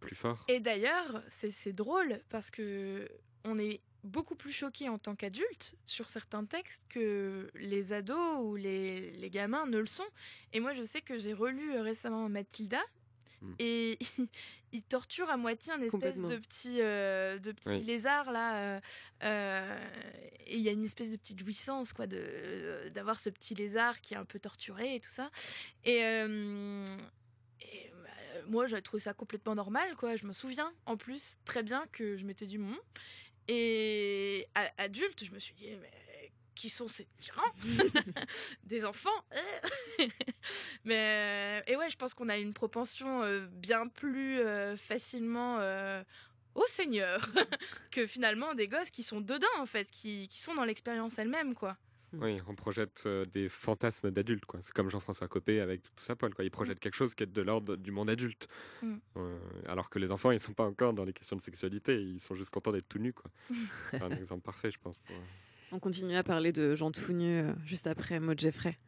plus fort. Et d'ailleurs, c'est drôle parce que on est beaucoup plus choqué en tant qu'adulte sur certains textes que les ados ou les, les gamins ne le sont. Et moi, je sais que j'ai relu euh, récemment Mathilda. Mm. Et *laughs* il torture à moitié un espèce de petit, euh, de petit Oui. lézard là. euh, et il y a une espèce de petite jouissance quoi, de d'avoir ce petit lézard qui est un peu torturé et tout ça. Et, euh, moi, j'ai trouvé ça complètement normal, quoi. Je me souviens, en plus, très bien que je m'étais dit, Hum. et adulte, je me suis dit, mais qui sont ces tyrans *laughs* Des enfants euh. *laughs* Mais et ouais, je pense qu'on a une propension euh, bien plus euh, facilement euh, au Seigneur *laughs* que finalement des gosses qui sont dedans en fait, qui, qui sont dans l'expérience elle-même, quoi. Oui, on projette euh, des fantasmes d'adultes, quoi. C'est comme Jean-François Copé avec tout ça, Paul, quoi. Il projette quelque chose qui est de l'ordre du monde adulte. Mm. Euh, alors que les enfants, ils sont pas encore dans les questions de sexualité, ils sont juste contents d'être tout nus, quoi. *laughs* C'est un exemple parfait, je pense. pour- On continue à parler de gens tout nus euh, juste après Maud Jeffrey.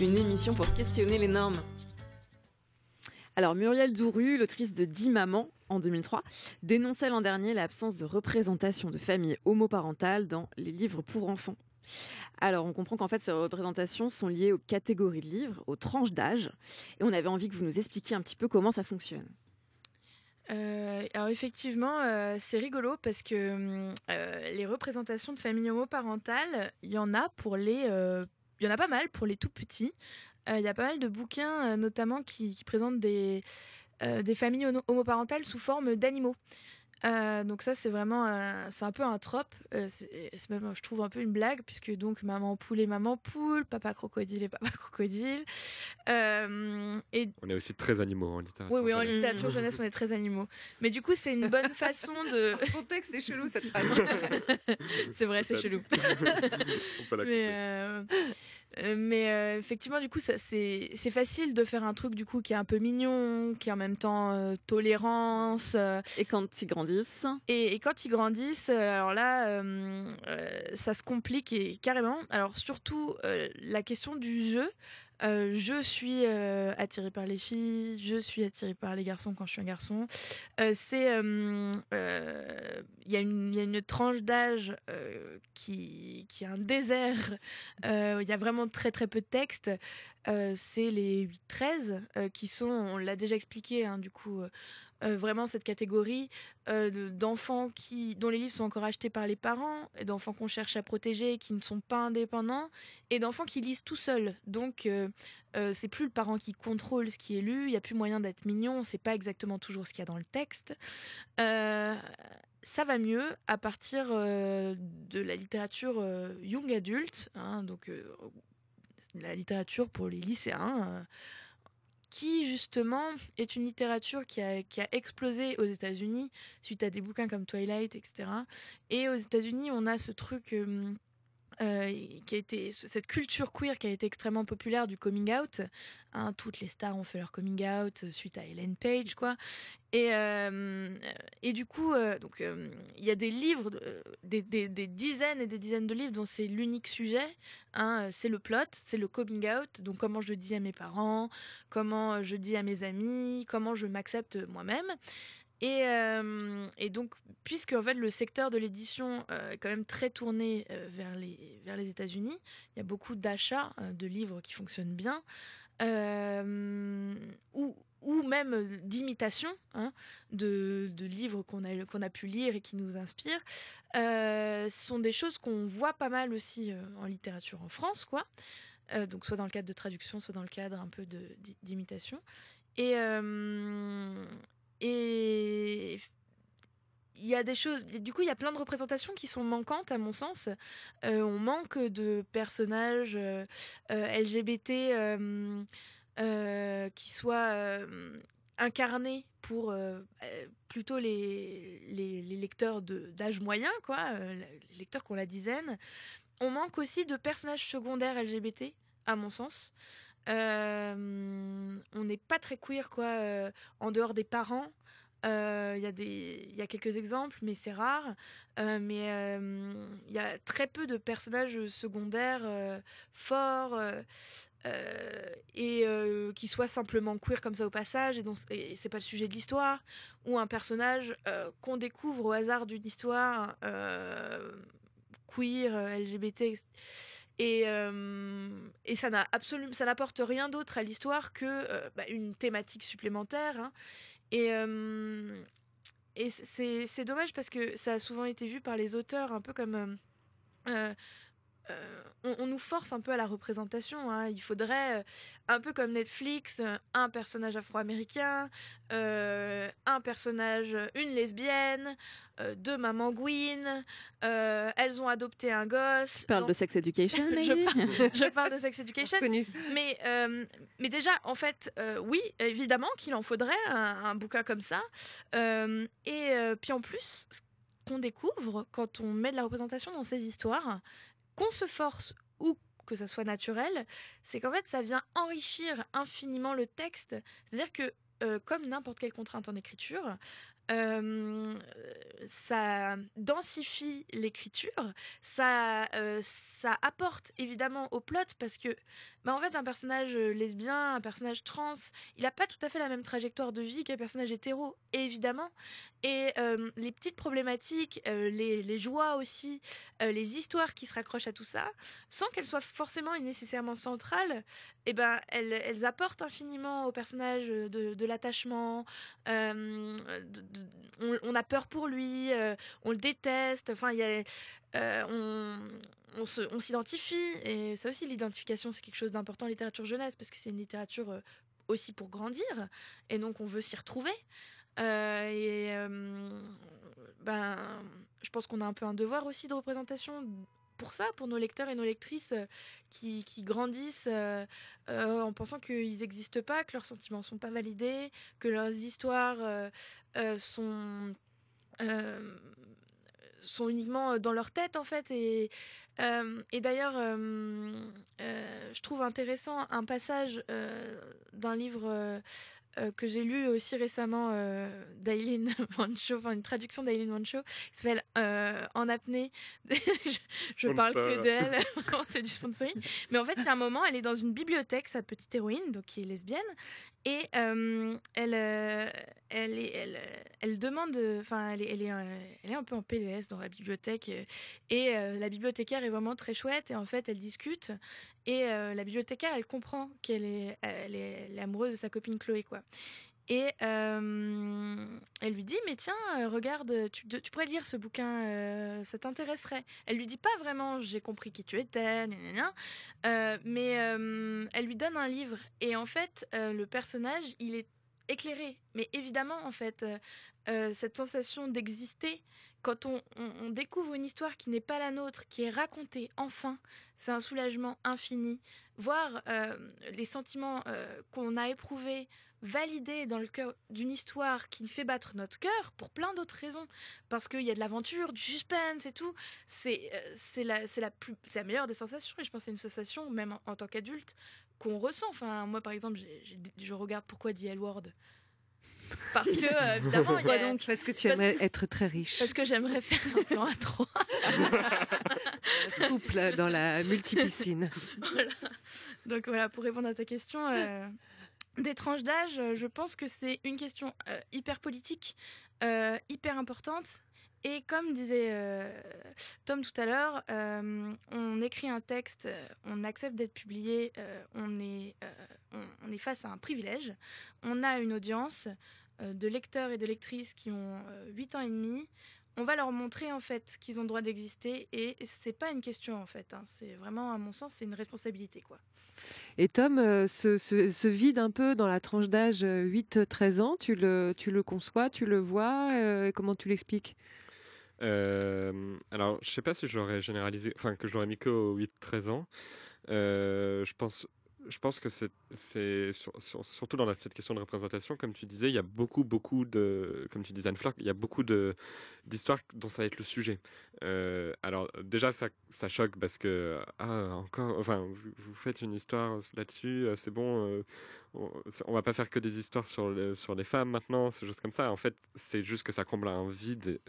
Une émission pour questionner les normes. Alors Muriel Douru, l'autrice de 10 mamans en 2003, dénonçait l'an dernier l'absence de représentation de familles homoparentales dans les livres pour enfants. Alors on comprend qu'en fait ces représentations sont liées aux catégories de livres, aux tranches d'âge, et on avait envie que vous nous expliquiez un petit peu comment ça fonctionne. Euh, alors effectivement, euh, c'est rigolo parce que hum, euh, les représentations de familles homoparentales, il y en a pour les, euh, il y en a pas mal pour les tout petits. Euh, Il y a pas mal de bouquins, euh, notamment qui, présentent des, euh, familles homo- homoparentales sous forme d'animaux. Euh, donc ça c'est vraiment un- c'est un peu un trope Euh, c'est même je trouve un peu une blague puisque donc maman poule et maman poule papa crocodile et papa *laughs* crocodile Euh, et On est aussi très animaux en littérature. oui, oui, en littérature jeunesse, on est très animaux. Mais du coup, c'est une bonne *laughs* façon de. Hors contexte, c'est chelou cette phrase. *laughs* c'est vrai, c'est chelou. On peut la Mais, couper. Euh, mais euh, effectivement, du coup, ça- c'est c'est facile de faire un truc du coup qui est un peu mignon, qui est en même temps euh, tolérance. Et quand ils grandissent, et, et quand ils grandissent, alors là, ça se complique et carrément. Alors surtout la question du jeu. Euh, je suis euh, attirée par les filles, je suis attirée par les garçons quand je suis un garçon. Euh, c'est, il y, a une- il y a une tranche d'âge qui, qui est un désert. Il y a vraiment très très peu de texte. Euh, c'est les 8-13 euh, qui sont, on l'a déjà expliqué, hein, du coup, euh, vraiment cette catégorie euh, de- d'enfants qui dont les livres sont encore achetés par les parents, d'enfants qu'on cherche à protéger, qui ne sont pas indépendants, et d'enfants qui lisent tout seuls. Donc euh, euh, c'est plus le parent qui contrôle ce qui est lu, il n'y a plus moyen d'être mignon, c'est pas exactement toujours ce qu'il y a dans le texte. Euh, ça va mieux à partir de la littérature young adulte, hein, donc la littérature pour les lycéens. Qui justement est une littérature qui a, qui a explosé aux États-Unis suite à des bouquins comme Twilight, etc. Et aux États-Unis, on a ce truc euh, euh, qui a été cette culture queer qui a été extrêmement populaire du coming out. Hein, toutes les stars ont fait leur coming out euh, suite à Ellen Page, quoi. Et, euh, et du coup, donc il y a des livres, des, dizaines et des dizaines de livres dont c'est l'unique sujet. hein, c'est le plot, c'est le coming out. Donc comment je dis à mes parents, comment je dis à mes amis, comment je m'accepte moi-même. Et, euh, et donc, puisque en fait, le secteur de l'édition euh, est quand même très tourné euh, vers les, États-Unis, il y a beaucoup d'achats de livres qui fonctionnent bien, ou, même d'imitations hein, de, livres qu'on a, pu lire et qui nous inspirent. Ce sont des choses qu'on voit pas mal aussi en littérature en France, quoi. Donc soit dans le cadre de traduction, soit dans le cadre un peu d'imitation. Et, et il y a des choses. Du coup, il y a plein de représentations qui sont manquantes à mon sens. Euh, on manque de personnages euh, euh, LGBT qui soient incarnés pour plutôt les, les, les lecteurs d'âge moyen, quoi, les lecteurs qui ont la dizaine. On manque aussi de personnages secondaires LGBT, à mon sens. Euh, on n'est pas très queer, quoi, euh, en dehors des parents. Euh, Il y, a y a quelques exemples, mais c'est rare. Euh, mais euh, il y a très peu de personnages secondaires euh, forts euh, euh, et euh, qui soient simplement queer comme ça au passage. Et, donc, c'est pas le sujet de l'histoire. Ou un personnage euh, qu'on découvre au hasard d'une histoire euh, queer, euh, LGBT. Et, euh, ça n'apporte rien d'autre à l'histoire que euh, bah, une thématique supplémentaire. hein. Et, euh, et c'est dommage parce que ça a souvent été vu par les auteurs un peu comme. Euh, on, on nous force un peu à la représentation. hein. Il faudrait, euh, un peu comme Netflix, euh, un personnage afro-américain, euh, un personnage, une lesbienne, euh, deux mamans Gwyn, euh, elles ont adopté un gosse. tu parles Donc, de sex education, *laughs* Je parle- je parle de sex education. Mais, mais déjà, en fait, oui, évidemment qu'il en faudrait un, un bouquin comme ça. Et puis en plus, ce qu'on découvre quand on met de la représentation dans ces histoires, qu'on se force ou que ça soit naturel, c'est qu'en fait, ça vient enrichir infiniment le texte. C'est-à-dire que, euh, comme n'importe quelle contrainte en écriture, euh, ça densifie l'écriture, ça, euh, ça apporte évidemment au plot parce que bah, en fait, un personnage euh, lesbien, un personnage trans, il n'a pas tout à fait la même trajectoire de vie qu'un personnage hétéro, évidemment. Et euh, les petites problématiques, euh, les, les joies aussi, les histoires qui se raccrochent à tout ça, sans qu'elles soient forcément et nécessairement centrales, eh ben, elles, elles apportent infiniment au personnage de, l'attachement. on, on a peur pour lui, on le déteste. Enfin, il y a, on, on s'identifie. Et ça aussi, l'identification, c'est quelque chose d'important en littérature jeunesse, parce que c'est une littérature euh, aussi pour grandir. Et donc, on veut s'y retrouver. Euh, et euh, ben, je pense qu'on a un peu un devoir aussi de représentation pour ça, pour nos lecteurs et nos lectrices qui, qui grandissent en pensant qu'ils n'existent pas, que leurs sentiments sont pas validés, que leurs histoires sont sont uniquement dans leur tête en fait et, euh, et d'ailleurs euh, euh, je trouve intéressant un passage euh, d'un livre euh, euh, que j'ai lu aussi récemment euh, d'Aileen Mancho, *laughs* enfin une traduction d'Aileen Mancho, qui s'appelle euh, En apnée. *laughs* je je parle que d'elle, *laughs* c'est du sponsoring? Mais en fait, il y a un moment, elle est dans une bibliothèque, sa petite héroïne, donc qui est lesbienne, et euh, elle, euh, elle, est- euh, elle demande, enfin, elle est, elle, est, elle est un peu en PLS dans la bibliothèque, et la bibliothécaire est vraiment très chouette, et en fait, elle discute, et la bibliothécaire, elle comprend qu'elle est, elle est, elle est amoureuse de sa copine Chloé, quoi. Et euh, elle lui dit, mais tiens, euh, regarde, tu, tu pourrais lire ce bouquin, euh, ça t'intéresserait. Elle lui dit pas vraiment, j'ai compris qui tu étais, mais elle lui donne un livre. Et en fait, le personnage, il est éclairé. Mais évidemment, en fait, cette sensation d'exister, quand on, on- découvre une histoire qui n'est pas la nôtre, qui est racontée enfin, c'est un soulagement infini. Voir les sentiments qu'on a éprouvés validés dans le cœur d'une histoire qui fait battre notre cœur pour plein d'autres raisons. Parce qu'il y a de l'aventure, du suspense et tout. C'est euh, c'est la, c'est la, plus- c'est la meilleure des sensations. Et je pense que c'est une sensation, même en, en tant qu'adulte, qu'on ressent. Enfin, moi, par exemple, je regarde pourquoi dit L-Word. Parce que, euh, *laughs* évidemment, il y Pourquoi a- donc? Parce que tu parce- aimerais être très riche. parce que j'aimerais faire un plan à trois. *laughs* Un trouble dans la multipiscine. *laughs* Voilà. Donc voilà, pour répondre à ta question, euh, des tranches d'âge, euh, je pense que c'est une question euh, hyper politique, euh, hyper importante. Et comme disait Tom tout à l'heure, on écrit un texte, on accepte d'être publié, on, est, on, est face à un privilège. On a une audience de lecteurs et de lectrices qui ont euh, 8 ans et demi. On va leur montrer en fait qu'ils ont le droit d'exister et c'est pas une question en fait. hein. C'est vraiment, à mon sens, c'est une responsabilité quoi. Et Tom, euh, ce, ce- ce vide un peu dans la tranche d'âge euh, 8-13 ans, tu le, tu le conçois, tu le vois, euh, comment tu l'expliques? Euh, alors, je sais pas si j'aurais généralisé, enfin que je l'aurais mis qu'aux 8-13 ans. Euh, je pense, je pense que c'est, c'est sur- sur- surtout dans la- cette question de représentation, comme tu disais, il y a beaucoup, beaucoup de, comme tu disais Anne-Fleur, il y a beaucoup de d'histoires dont ça va être le sujet. Euh, alors déjà, ça, ça choque parce que ah encore, enfin, vous, faites une histoire là-dessus, euh, c'est bon. euh, on, on va pas faire que des histoires sur, sur les femmes maintenant, c'est juste comme ça. En fait, c'est juste que ça comble un vide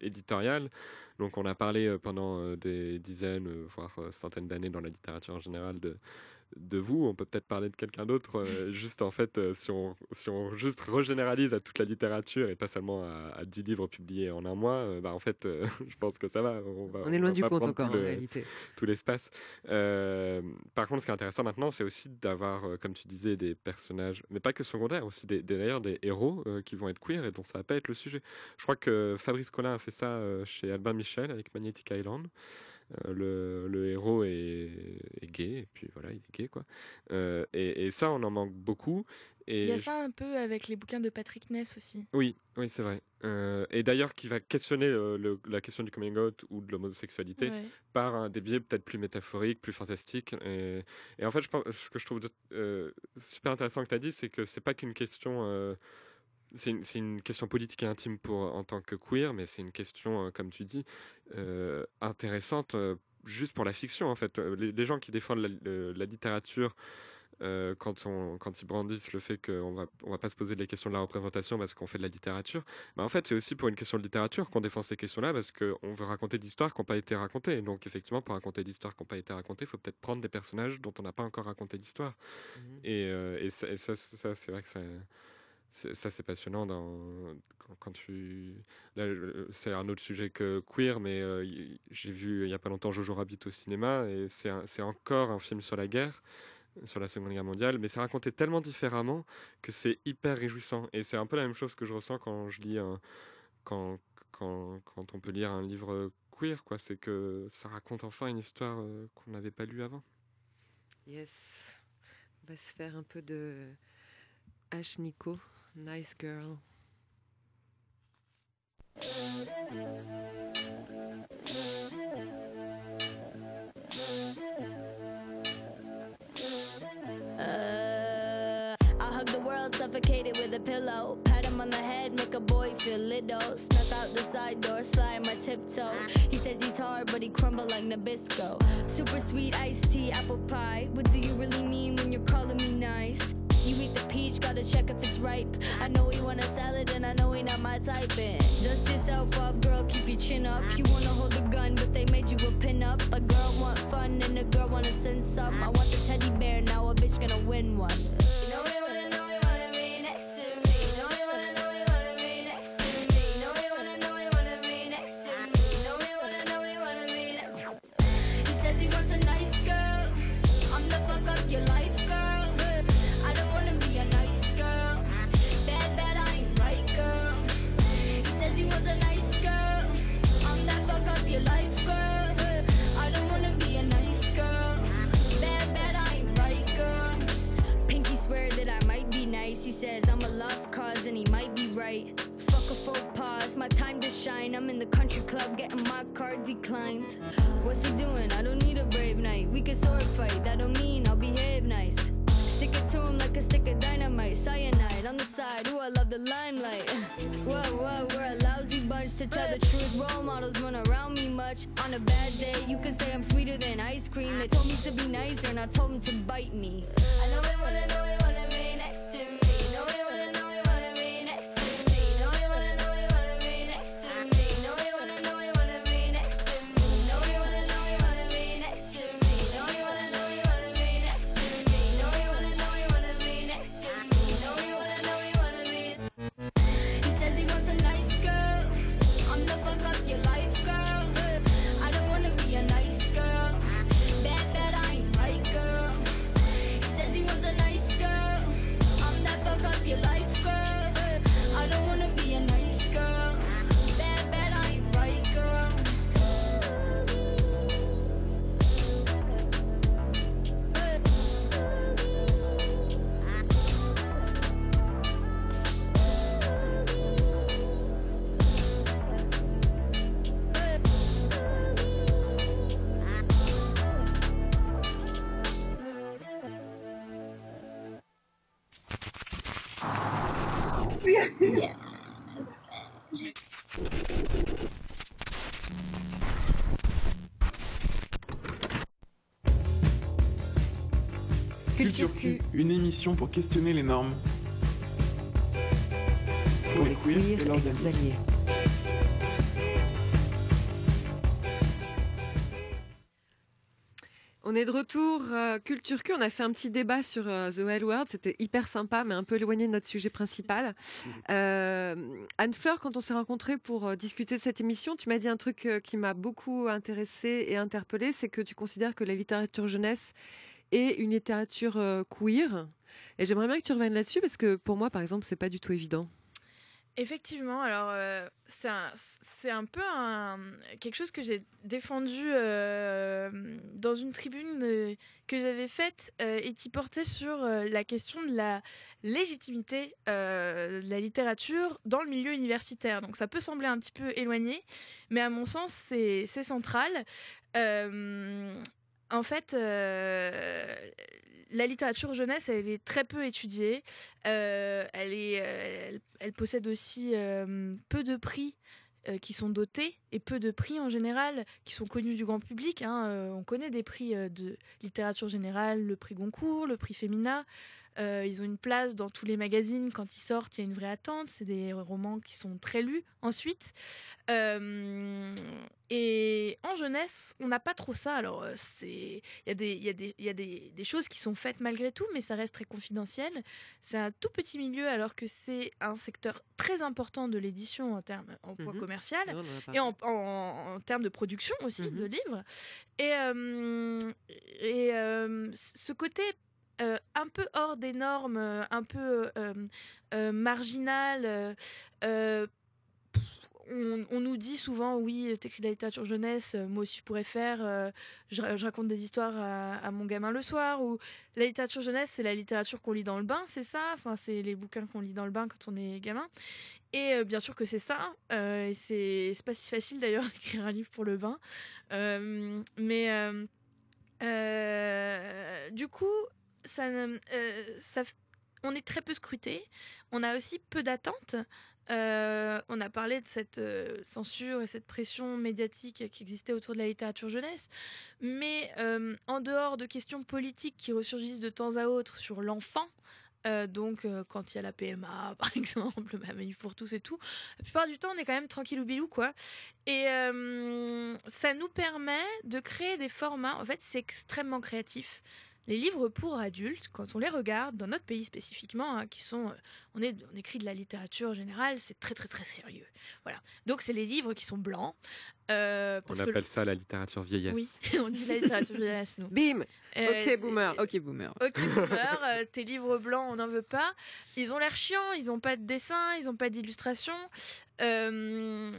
éditorial. Donc, on a parlé pendant des dizaines, voire centaines d'années dans la littérature en général de, de vous. On peut peut-être parler de quelqu'un d'autre. euh, *laughs* juste en fait, euh, si, on, si on juste régénéralise à toute la littérature et pas seulement à, à 10 livres publiés en un mois, euh, bah, en fait, *laughs* je pense que ça va. On, va, On est loin va du compte encore en réalité. *laughs* tout l'espace. Par contre, ce qui est intéressant maintenant, c'est aussi d'avoir, comme tu disais, des personnages, mais pas que secondaires, aussi des, des- d'ailleurs des héros qui vont être queer et dont ça va pas être le sujet. Je crois que Fabrice Collin a fait ça chez Albin Michel avec Magnetic Island. Euh, le, le héros est, est gay, et puis voilà, il est gay, quoi. Euh, et, et ça, on en manque beaucoup. Et Il y a ça un peu avec les bouquins de Patrick Ness aussi. oui, oui, c'est vrai. Euh, et d'ailleurs, qui va questionner euh, le- la question du coming out ou de l'homosexualité Ouais. par un des biais peut-être plus métaphoriques, plus fantastiques. Et, et en fait, je pense, ce que je trouve de- euh, super intéressant que tu as dit, c'est que c'est pas qu'une question. C'est une, question politique et intime pour, en tant que queer, mais c'est une question, euh, comme tu dis, euh, intéressante euh, juste pour la fiction, en fait. Les, les gens qui défendent la, littérature euh, quand, on, quand ils brandissent le fait qu'on va, on va pas se poser les questions de la représentation parce qu'on fait de la littérature, bah, en fait, c'est aussi pour une question de littérature qu'on défend ces questions-là parce qu'on veut raconter des histoires qui n'ont pas été racontées. Donc, effectivement, pour raconter des histoires qui n'ont pas été racontées, il faut peut-être prendre des personnages dont on n'a pas encore raconté l'histoire. Mhm. Et, euh, et ça, et ça, ça, c'est vrai que ça, c'est- ça, c'est passionnant quand, quand tu. C'est un autre sujet que queer, mais euh, y- j'ai vu il n'y a pas longtemps Jojo Rabbit au cinéma, et c'est encore un film sur la guerre, sur la Seconde Guerre mondiale, mais c'est raconté tellement différemment que c'est hyper réjouissant. Et c'est un peu la même chose que je ressens quand je lis. Quand, quand, quand on peut lire un livre queer, quoi. C'est que ça raconte enfin une histoire euh, qu'on n'avait pas lue avant. Yes. On va se faire un peu de H. Nico, Nice Girl. Uh, I hug the world, suffocated with a pillow. Pat him on the head, make a boy feel little. Snuck out the side door, slide my tiptoe. He says he's hard, but he crumble like Nabisco. Super sweet iced tea, apple pie. What do you really mean when you're calling me nice? You eat the peach, gotta check if it's ripe. I know he want a salad, and I know he not my type. And dust yourself off, girl, keep your chin up. You wanna hold a gun, but they made you a pin up. A girl want fun, and a girl wanna send some. I want the teddy bear, now a bitch gonna win one. Culture Q, une émission pour questionner les normes. Pour les queers et leurs alliés. On est de retour, euh, Culture Q. On a fait un petit débat sur euh, The Wild World. C'était hyper sympa, mais un peu éloigné de notre sujet principal. Euh, Anne-Fleur, quand on s'est rencontrés pour euh, discuter de cette émission, tu m'as dit un truc euh, qui m'a beaucoup intéressée et interpellée c'est que tu considères que la littérature jeunesse est une littérature euh, queer. Et j'aimerais bien que tu reviennes là-dessus parce que pour moi, par exemple, c'est pas du tout évident. Effectivement, alors euh, c'est un, peu quelque chose que j'ai défendu euh, dans une tribune que j'avais faite et qui portait sur la question de la légitimité de la littérature dans le milieu universitaire. Donc ça peut sembler un petit peu éloigné, mais à mon sens c'est central. En fait, euh, la littérature jeunesse, elle est très peu étudiée. Euh, elle, est, euh, elle, possède aussi peu de prix qui sont dotés et peu de prix en général qui sont connus du grand public. hein. On connaît des prix de littérature générale, le prix Goncourt, le prix Femina. Euh, ils ont une place dans tous les magazines quand ils sortent. Il y a une vraie attente. C'est des romans qui sont très lus ensuite. Euh, et en jeunesse, on n'a pas trop ça. Alors, euh, c'est il y a, des, y a, des, y a des, des choses qui sont faites malgré tout, mais ça reste très confidentiel. C'est un tout petit milieu, alors que c'est un secteur très important de l'édition en termes en point Mhm. commercial en et en, en- en termes de production aussi Mhm. de livres. Et, euh, et ce côté euh, un peu hors des normes, euh, un peu euh, euh, marginal. pff, on, nous dit souvent, oui, t'écris de la littérature jeunesse, moi aussi je pourrais faire, je, ra- je raconte des histoires à, mon gamin le soir, ou la littérature jeunesse, c'est la littérature qu'on lit dans le bain, c'est ça, enfin, c'est les bouquins qu'on lit dans le bain quand on est gamin. Et bien sûr que c'est ça, euh, c'est pas si facile d'ailleurs *laughs* d'écrire un livre pour le bain. Mais du coup, euh, on est très peu scruté. On a aussi peu d'attentes. Euh, on a parlé de cette euh, censure et cette pression médiatique qui existait autour de la littérature jeunesse. Mais en dehors de questions politiques qui ressurgissent de temps à autre sur l'enfant, donc quand il y a la PMA *laughs* par exemple, la manif pour tous et tout, la plupart du temps on est quand même tranquille ou bilou quoi. Et ça nous permet de créer des formats, en fait c'est extrêmement créatif. Les livres pour adultes, quand on les regarde, dans notre pays spécifiquement, hein, qui sont, euh, on, on écrit de la littérature générale, c'est très très très sérieux. Voilà. Donc c'est les livres qui sont blancs. Euh, On appelle ça la littérature vieillesse. Oui, *laughs* on dit la littérature vieillesse, nous. Bim Euh, Ok, boomer. Ok, boomer. Ok, boomer, euh, tes livres blancs, on n'en veut pas. Ils ont l'air chiants, ils n'ont pas de dessin, ils n'ont pas d'illustration. Euh,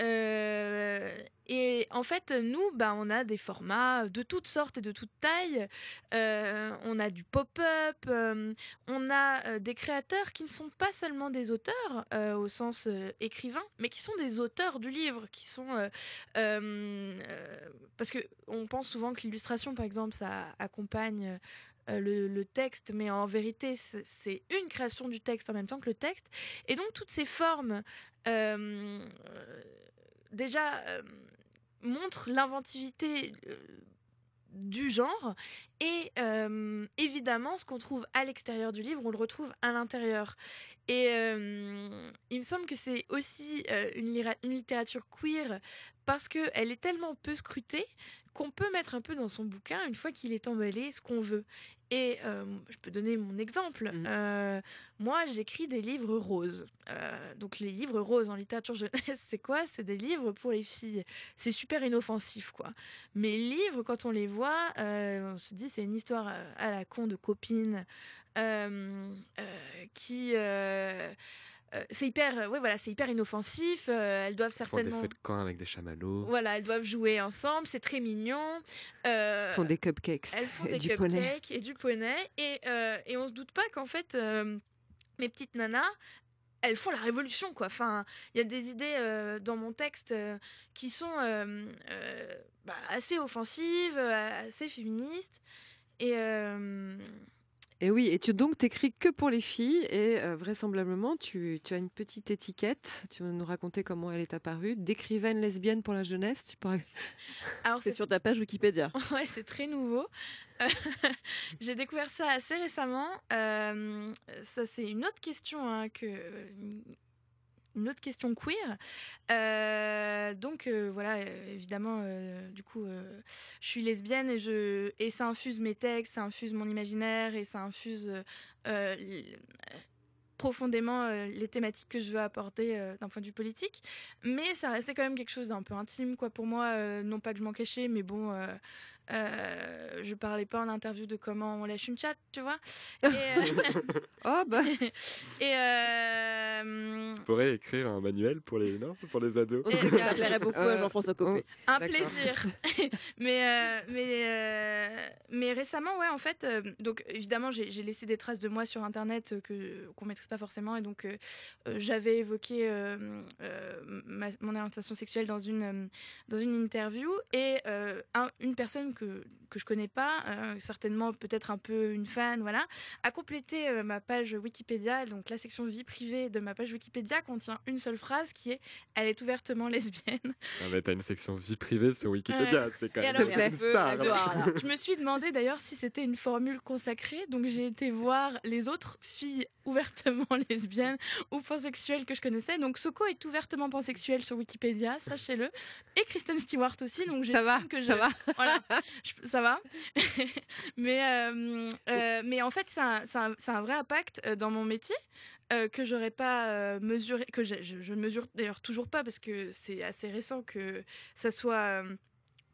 euh, et en fait, nous, bah, on a des formats de toutes sortes et de toutes tailles. Euh, on a du pop-up, euh, on a des créateurs qui ne sont pas seulement des auteurs euh, au sens euh, écrivain, mais qui sont des auteurs du livre, qui sont parce que on pense souvent que l'illustration, par exemple, ça accompagne euh, le, texte, mais en vérité, c'est- une création du texte en même temps que le texte. Et donc, toutes ces formes, euh, euh, déjà, euh, montrent l'inventivité euh, du genre. Et euh, évidemment, ce qu'on trouve à l'extérieur du livre, on le retrouve à l'intérieur. Et euh, il me semble que c'est aussi euh, une littérature queer parce qu'elle est tellement peu scrutée qu'on peut mettre un peu dans son bouquin, une fois qu'il est emballé, ce qu'on veut. Et euh, je peux donner mon exemple. Mhm. Euh, moi, j'écris des livres roses. Euh, donc les livres roses en littérature jeunesse, *laughs* c'est quoi? C'est des livres pour les filles. C'est super inoffensif, quoi. Mais les livres, quand on les voit, on se dit c'est une histoire à la con de euh, qui... euh, c'est hyper, euh, ouais, voilà, c'est hyper inoffensif. euh, elles doivent Ils font des certainement, feux de camp avec des chamallows. voilà, elles doivent jouer ensemble. C'est très mignon. Euh, Ils font des cupcakes elles font et des du cupcakes poney. et du poney. Et, euh, et on se doute pas qu'en fait, euh, mes petites nanas, elles font la révolution, quoi. Enfin, il y a des idées euh, dans mon texte euh, qui sont euh, euh, bah, assez offensives, assez féministes. Et euh, Et oui, et tu donc t'écris que pour les filles et euh, vraisemblablement tu, tu as une petite étiquette. Tu vas nous raconter comment elle est apparue. D'écrivaine lesbienne pour la jeunesse. Tu pourrais... *laughs* alors C'est sur ta page Wikipédia. *laughs* Ouais, c'est très nouveau. Euh, *laughs* J'ai découvert ça assez récemment. Euh, ça, c'est une autre question hein, que une autre question queer. Euh, donc euh, voilà, euh, évidemment, du coup, je suis lesbienne et je et ça infuse mes textes, ça infuse mon imaginaire et ça infuse profondément les thématiques que je veux apporter d'un point de vue politique. Mais ça restait quand même quelque chose d'un peu intime, quoi, pour moi. non pas que je m'en cachais, mais bon, euh, je parlais pas en interview de comment on lèche une chatte, tu vois. Et, *laughs* euh, Oh bah *laughs* et, euh, Tu pourrais écrire un manuel pour les, non, pour les ados. Et- Ça plairait beaucoup à Jean-François Copé. un plaisir. *laughs* mais euh, mais euh, mais récemment, ouais, en fait, euh, donc évidemment, j'ai laissé des traces de moi sur Internet euh, que qu'on maîtrise pas forcément, et donc j'avais évoqué euh, euh, ma- mon orientation sexuelle dans une euh, dans une interview, et euh, un- une personne personne que, que je connais pas, euh, certainement peut-être un peu une fan, voilà, a complété euh, ma page Wikipédia. Donc la section vie privée de ma page Wikipédia contient une seule phrase qui est Elle est ouvertement lesbienne. *laughs* Ah, mais t'as une section vie privée sur Wikipédia, c'est quand même alors, une un peu star. Je me suis *laughs* demandé d'ailleurs si c'était une formule consacrée, donc j'ai été voir les autres filles ouvertement *laughs* lesbiennes ou pansexuelles que je connaissais. Donc Soko est ouvertement pansexuelle sur Wikipédia, sachez-le, et Kristen Stewart aussi. Donc j'estime que je, ça va. voilà, *laughs* je- ça va? *laughs* mais euh, euh, mais en fait, c'est un, un- vrai impact euh, dans mon métier. euh, que j'aurais pas mesuré, que je, ne mesure d'ailleurs toujours pas parce que c'est assez récent que ça soit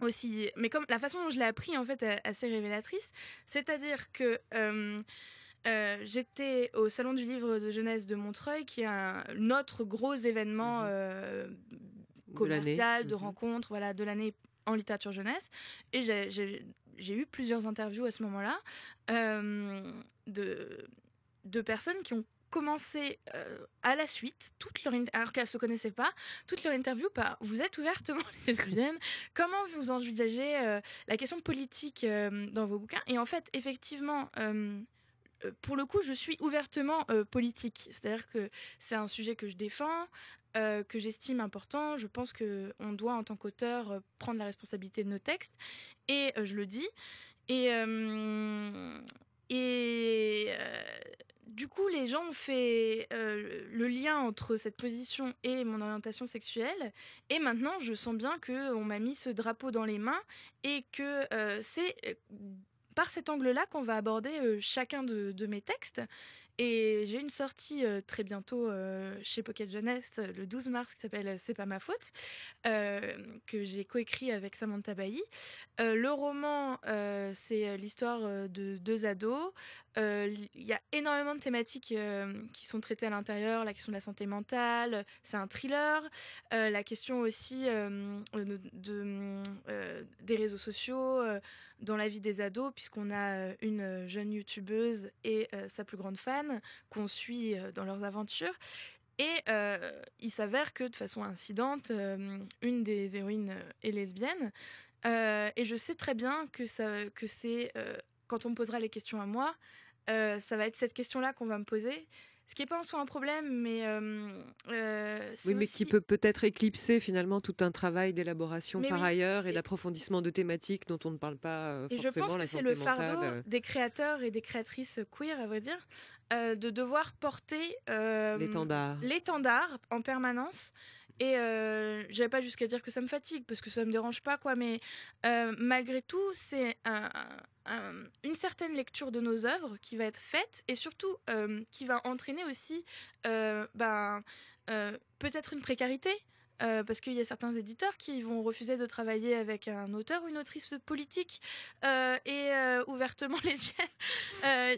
aussi. Mais comme la façon dont je l'ai appris en fait est assez révélatrice, c'est-à-dire que euh, j'étais au salon du livre de jeunesse de Montreuil, qui est un autre gros événement euh, De l'année. commercial, de Mhm. rencontre, voilà, de l'année en littérature jeunesse. Et j'ai- eu plusieurs interviews à ce moment-là euh, de, personnes qui ont commencé euh, à la suite, toute leur alors qu'elles ne se connaissaient pas, toute leur interview par vous êtes ouvertement *laughs* lesbienne, comment vous envisagez euh, la question politique dans vos bouquins? Et en fait, effectivement, pour le coup, je suis ouvertement politique. C'est-à-dire que c'est un sujet que je défends, euh, que j'estime important. Je pense qu'on doit, en tant qu'auteur, euh, prendre la responsabilité de nos textes. Et euh, je le dis. Et, et du coup, les gens ont fait le lien entre cette position et mon orientation sexuelle. Et maintenant, je sens bien qu'on m'a mis ce drapeau dans les mains et que c'est par cet angle-là qu'on va aborder chacun de mes textes. Et j'ai une sortie euh, très bientôt euh, chez Pocket Jeunesse euh, le 12 mars qui s'appelle C'est pas ma faute, que j'ai coécrit avec Samantha Bailly. Le roman, c'est l'histoire de deux ados. Il y a énormément de thématiques qui sont traitées à l'intérieur, la question de la santé mentale, c'est un thriller, la question aussi de, de, des réseaux sociaux dans la vie des ados, puisqu'on a euh, une jeune youtubeuse et euh, sa plus grande fan qu'on suit euh, dans leurs aventures. Et euh, il s'avère que de façon incidente, euh, une des héroïnes euh, est lesbienne. Euh, et je sais très bien que, que c'est, euh, quand on me posera les questions à moi, euh, ça va être cette question-là qu'on va me poser. Ce qui n'est pas en soi un problème, mais euh, euh, Oui, mais aussi- qui peut peut-être éclipser finalement tout un travail d'élaboration par oui. ailleurs et Et- d'approfonissement de thématiques dont on ne parle pas euh, Et je forcément. pense que c'est le fardeau des créateurs et des créatrices queer, à vrai dire, de devoir porter L'étendard. l'étendard en permanence. Et euh, j'avais pas jusqu'à dire que ça me fatigue, parce que ça me dérange pas, quoi. Mais malgré tout, c'est un- un- une certaine lecture de nos œuvres qui va être faite, et surtout euh, qui va entraîner aussi euh, ben, euh, peut-être une précarité. parce qu'il y a certains éditeurs qui vont refuser de travailler avec un auteur ou une autrice politique et ouvertement *laughs* lesbienne.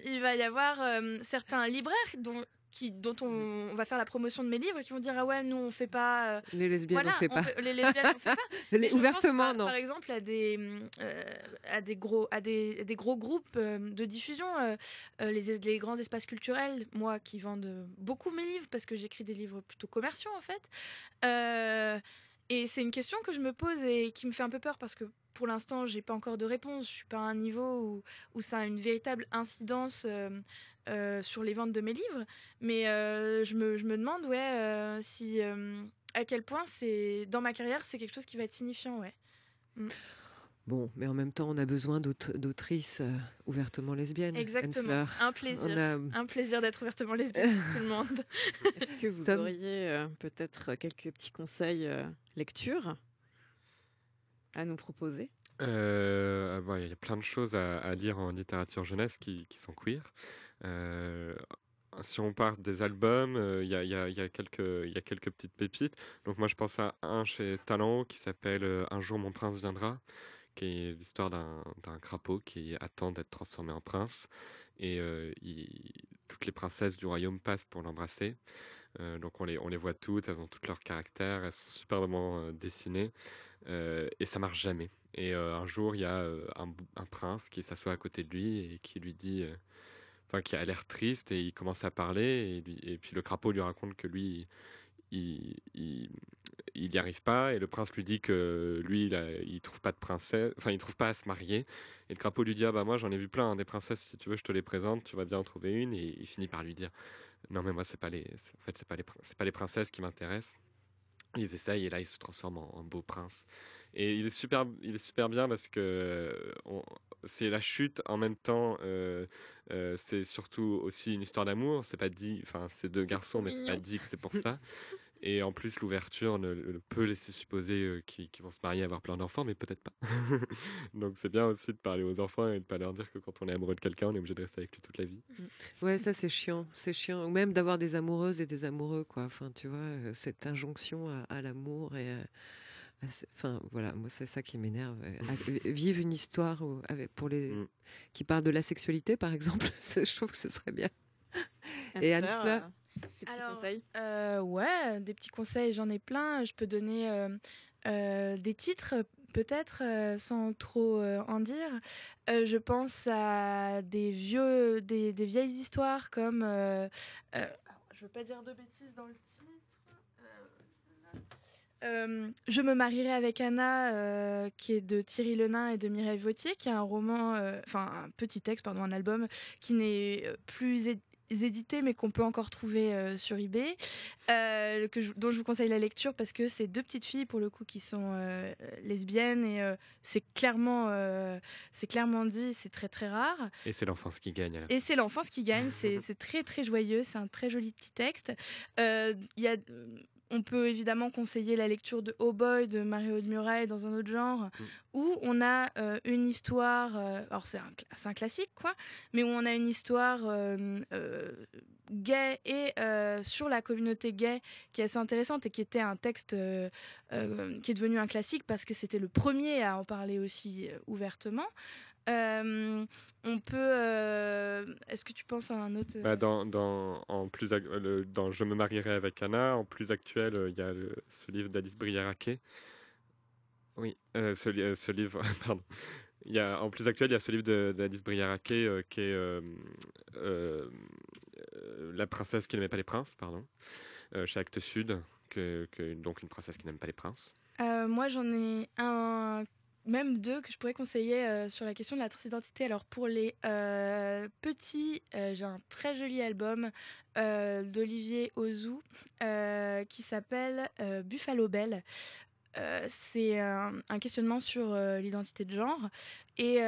Il va y avoir certains libraires dont, qui, dont on, on va faire la promotion de mes livres qui vont dire ah ouais nous on fait pas euh, Les lesbiennes, voilà on fait pas. les lesbiennes on fait pas *laughs* Les- pense ouvertement, par, non. Par exemple, à des, euh, à des, gros, à des, à des gros groupes euh, de diffusion, les, les grands espaces culturels, moi qui vendent beaucoup mes livres, parce que j'écris des livres plutôt commerciaux en fait. Et c'est une question que je me pose et qui me fait un peu peur parce que pour l'instant, j'ai pas encore de réponse. Je suis pas à un niveau où, où ça a une véritable incidence euh, euh, sur les ventes de mes livres. Mais euh, je, me, je me demande, ouais, euh, si euh, à quel point c'est dans ma carrière, c'est quelque chose qui va être signifiant, ouais. Bon, mais en même temps, on a besoin d'aut- d'autrices euh, ouvertement lesbiennes. Exactement. Un plaisir. A- Un plaisir d'être ouvertement lesbienne pour *laughs* tout le monde. Est-ce que vous Tom auriez euh, peut-être quelques petits conseils euh, lecture à nous proposer? Euh, ah bon, Il y a plein de choses à, à lire en littérature jeunesse qui, qui sont queer. Euh, si on part des albums, il y, a, quelques, petites pépites. Donc moi je pense à un chez Talent qui s'appelle euh, Un jour mon prince viendra, qui est l'histoire d'un crapaud qui attend d'être transformé en prince. Et euh, toutes les princesses du royaume passent pour l'embrasser. Donc on les, voit toutes, elles ont toutes leur caractère, elles sont superbement dessinées. Et ça marche jamais. Et un jour, il y a un, prince qui s'assoit à côté de lui et qui lui dit, enfin, qui a l'air triste et il commence à parler et, puis le crapaud lui raconte que lui, il, n'y arrive pas et le prince lui dit que lui il, a- trouve pas de princesse, enfin il trouve pas à se marier et le crapaud lui dit ah bah moi j'en ai vu plein hein, des princesses si tu veux je te les présente tu vas bien en trouver une et il finit par lui dire non mais moi c'est pas les en fait c'est pas les c'est pas les princesses qui m'intéressent. Ils essayent et là il se transforme en, en beau prince et il est super il est super bien parce que euh, c'est la chute en même temps euh, euh, c'est surtout aussi une histoire d'amour c'est pas dit enfin c'est deux garçons mais c'est pas dit que c'est pour *laughs* ça et en plus, l'ouverture ne, ne peut laisser supposer euh, qu'ils vont se marier, avoir plein d'enfants, mais peut-être pas. *laughs* Donc c'est bien aussi de parler aux enfants et de pas leur dire que quand on est amoureux de quelqu'un, on est obligé de rester avec lui toute la vie. Ouais, ça c'est chiant, c'est chiant. Ou même d'avoir des amoureuses et des amoureux, quoi. Enfin, tu vois, cette injonction à, à l'amour et. à Enfin, voilà, moi c'est ça qui m'énerve. Euh, à- Vivre une histoire où- avec, pour les Mm. qui parle de la sexualité, par exemple, *laughs* je trouve que ce serait bien. Et Anne-Fleur euh, des petits Alors, conseils Euh, ouais, des petits conseils, j'en ai plein. Je peux donner euh, euh, des titres, peut-être, euh, sans trop euh, en dire. Euh, je pense à des vieux, des, des vieilles histoires comme. euh, euh, je veux pas dire de bêtises dans le titre. Euh, je me marierai avec Anna, euh, qui est de Thierry Lenain et de Mireille Vautier, qui est un roman, euh, enfin un petit texte, pardon, un album qui n'est plus édité, mais qu'on peut encore trouver sur eBay, que je- dont je vous conseille la lecture parce que c'est deux petites filles pour le coup qui sont lesbiennes et c'est clairement, c'est clairement dit, c'est très très rare. Et c'est l'enfance qui gagne. Et c'est l'enfance qui gagne, *laughs* c'est très très joyeux, c'est un très joli petit texte. Il y a, on peut évidemment conseiller la lecture de Oh Boy de Mario de Muraille dans un autre genre, où on a euh, une histoire, euh, alors c'est un, classique quoi, mais où on a une histoire euh, gay et sur la communauté gay qui est assez intéressante et qui était un texte qui est devenu un classique parce que c'était le premier à en parler aussi ouvertement. Euh, on peut. euh, Est-ce que tu penses à un autre Bah, dans, dans, en plus, le- dans Je me marierai avec Anna, en plus actuel, euh, il y a le- ce livre d'Alice Briaraquet. Oui, euh, ce, li- euh, ce livre, *laughs* pardon. Il y a, en plus actuel, il y a ce livre d'Alice Briaraquet euh, qui est euh, euh, euh, La princesse qui n'aimait pas les princes, pardon, euh, chez Actes Sud, que, que- donc une princesse qui n'aime pas les princes. Euh, moi, j'en ai un, même deux que je pourrais conseiller euh, sur la question de la transidentité. Alors, pour les euh, petits, euh, j'ai un très joli album d'Olivier Ozou qui s'appelle Buffalo Bell. C'est un, questionnement sur l'identité de genre. Et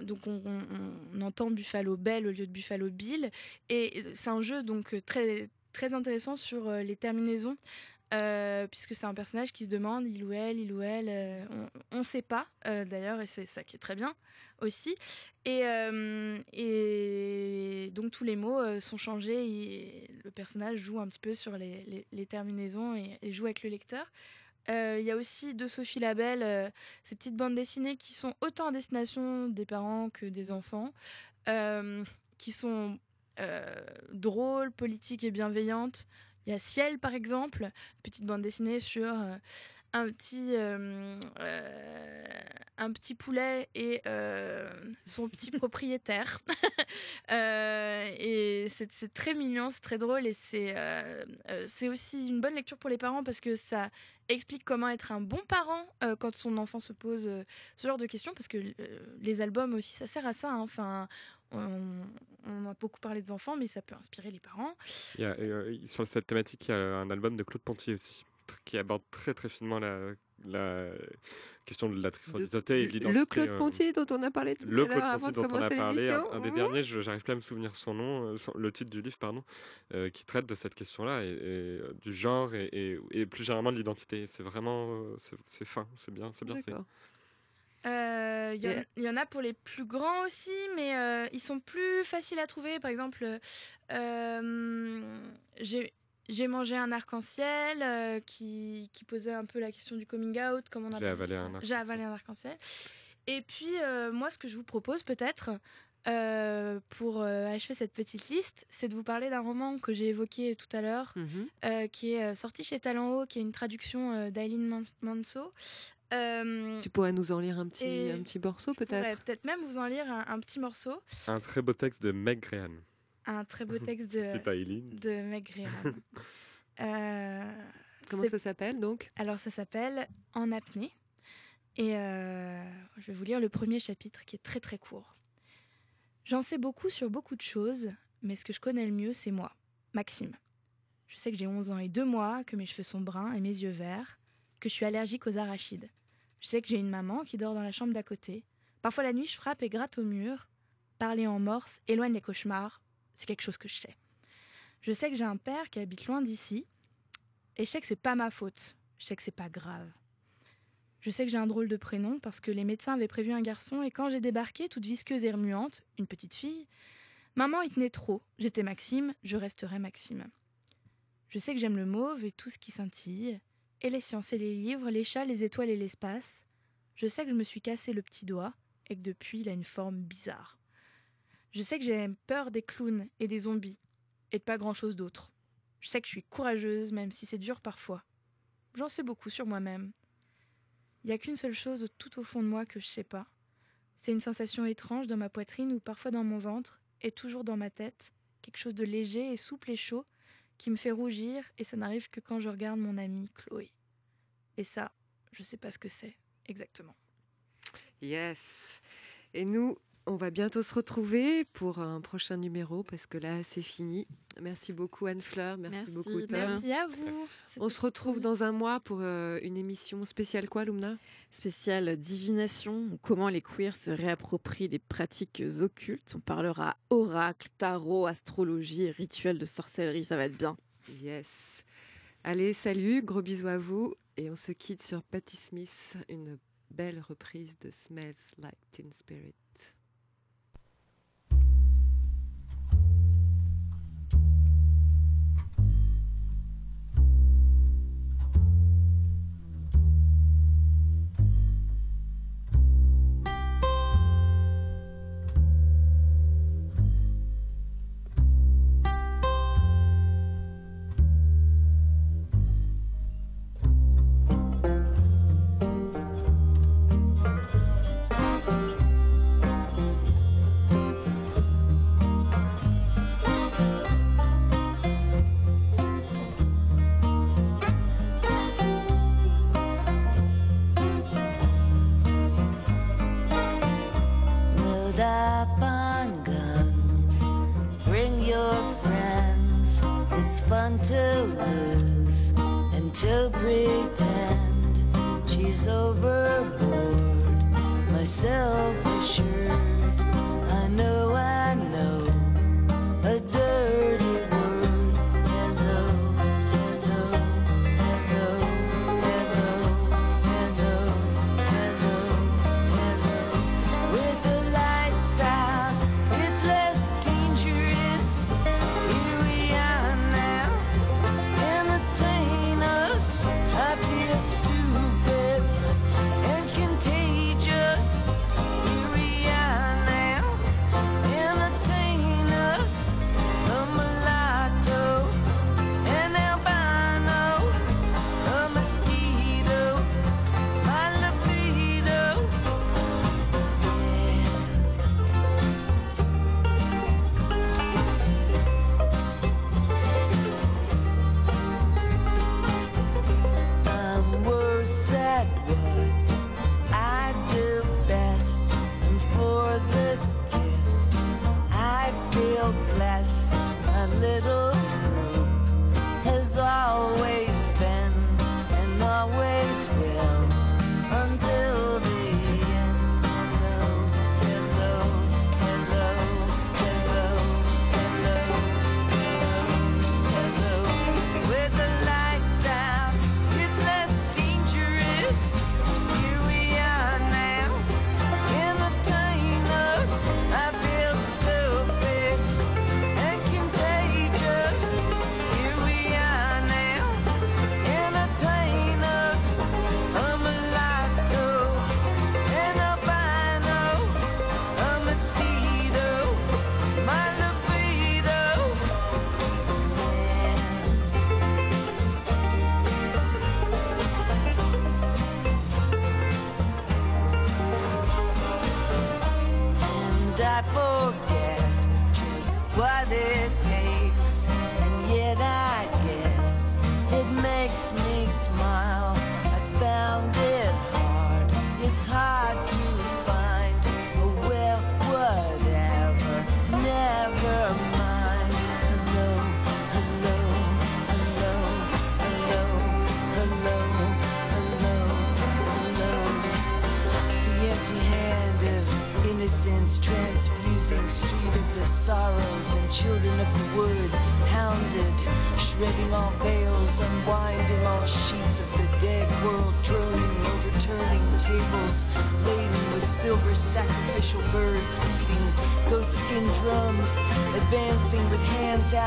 donc, on, entend Buffalo Bell au lieu de Buffalo Bill. Et c'est un jeu donc très, intéressant sur les terminaisons. Euh, puisque c'est un personnage qui se demande il ou elle, il ou elle, euh, on ne sait pas euh, d'ailleurs, et c'est ça qui est très bien aussi. Et, donc tous les mots sont changés, et le personnage joue un petit peu sur les, terminaisons et, joue avec le lecteur. Il y a aussi de Sophie Labelle ces petites bandes dessinées qui sont autant à destination des parents que des enfants, qui sont drôles, politiques et bienveillantes. Il y a Ciel, par exemple, petite bande dessinée sur euh, un petit, euh, euh, un petit poulet et euh, son petit *laughs* propriétaire. *laughs* Euh, et c'est c'est très mignon, c'est très drôle et c'est c'est aussi une bonne lecture pour les parents parce que ça explique comment être un bon parent euh, quand son enfant se pose euh, ce genre de questions parce que euh, les albums aussi ça sert à ça. hein. Enfin, on, on a beaucoup parlé des enfants, mais ça peut inspirer les parents. Il y a, euh, sur cette thématique, il y a un album de Claude Ponty aussi, qui aborde très très finement la, la question de la transidentité et de l'identité. Le Claude euh, Ponty dont on a parlé tout Le à l'heure avant de dont on a parlé, un, des Mmh. derniers, je n'arrive plus à me souvenir son nom, euh, son- le titre du livre, pardon, euh, qui traite de cette question-là, et, et, du genre et, et- et plus généralement de l'identité. C'est vraiment, c'est- fin, c'est bien, c'est bien fait. Euh, Il y, en- y a pour les plus grands aussi, mais euh, ils sont plus faciles à trouver. Par exemple, euh, j'ai j'ai mangé un arc-en-ciel euh, qui, qui posait un peu la question du coming out. Comme on a J'ai avalé un J'ai arc-en-ciel. avalé un arc-en-ciel. Et puis, euh, moi, ce que je vous propose peut-être euh, pour euh, achever cette petite liste, c'est de vous parler d'un roman que j'ai évoqué tout à l'heure, Mhm. euh, qui est sorti chez Talent Haut, qui est une traduction euh, d'Aileen Man- Manso. Euh, Tu pourrais nous en lire un petit, Et un petit morceau peut-être? peut-être même vous en lire un, un petit morceau. Un très beau texte de Meg Grehan. Un très beau *laughs* texte de, C'est pas Eileen. de Meg Grehan. *laughs* Euh, Comment ça s'appelle donc? Alors ça s'appelle En apnée. Et euh, je vais vous lire le premier chapitre qui est très très court. J'en sais beaucoup sur beaucoup de choses, mais ce que je connais le mieux, c'est moi, Maxime. Je sais que j'ai 11 ans et 2 mois, que mes cheveux sont bruns et mes yeux verts, que je suis allergique aux arachides. Je sais que j'ai une maman qui dort dans la chambre d'à côté. Parfois la nuit, je frappe et gratte au mur. Parler en morse éloigne les cauchemars. C'est quelque chose que je sais. Je sais que j'ai un père qui habite loin d'ici. Et je sais que c'est pas ma faute. Je sais que c'est pas grave. Je sais que j'ai un drôle de prénom parce que les médecins avaient prévu un garçon et quand j'ai débarqué, toute visqueuse et remuante, une petite fille, maman y tenait trop. J'étais Maxime, je resterai Maxime. Je sais que j'aime le mauve et tout ce qui scintille, et les sciences et les livres, les chats, les étoiles et l'espace. Je sais que je me suis cassé le petit doigt et que depuis il a une forme bizarre. Je sais que j'ai peur des clowns et des zombies et de pas grand chose d'autre. Je sais que je suis courageuse même si c'est dur parfois. J'en sais beaucoup sur moi-même. Il n'y a qu'une seule chose tout au fond de moi que je sais pas. C'est une sensation étrange dans ma poitrine ou parfois dans mon ventre et toujours dans ma tête, quelque chose de léger et souple et chaud qui me fait rougir et ça n'arrive que quand je regarde mon amie Chloé. Et ça, je sais pas ce que c'est exactement. Yes. Et nous, on va bientôt se retrouver pour un prochain numéro parce que là, c'est fini. Merci beaucoup Anne-Fleur, merci, Merci, beaucoup Tom. Merci à vous. On se retrouve dans un mois pour euh, une émission spéciale quoi, Lumna? Spéciale divination, comment les queers se réapproprient des pratiques occultes. On parlera oracle, tarot, astrologie et rituels de sorcellerie, ça va être bien. Yes. Allez, salut, gros bisous à vous et on se quitte sur Patti Smith, une belle reprise de Smells Like Teen Spirit.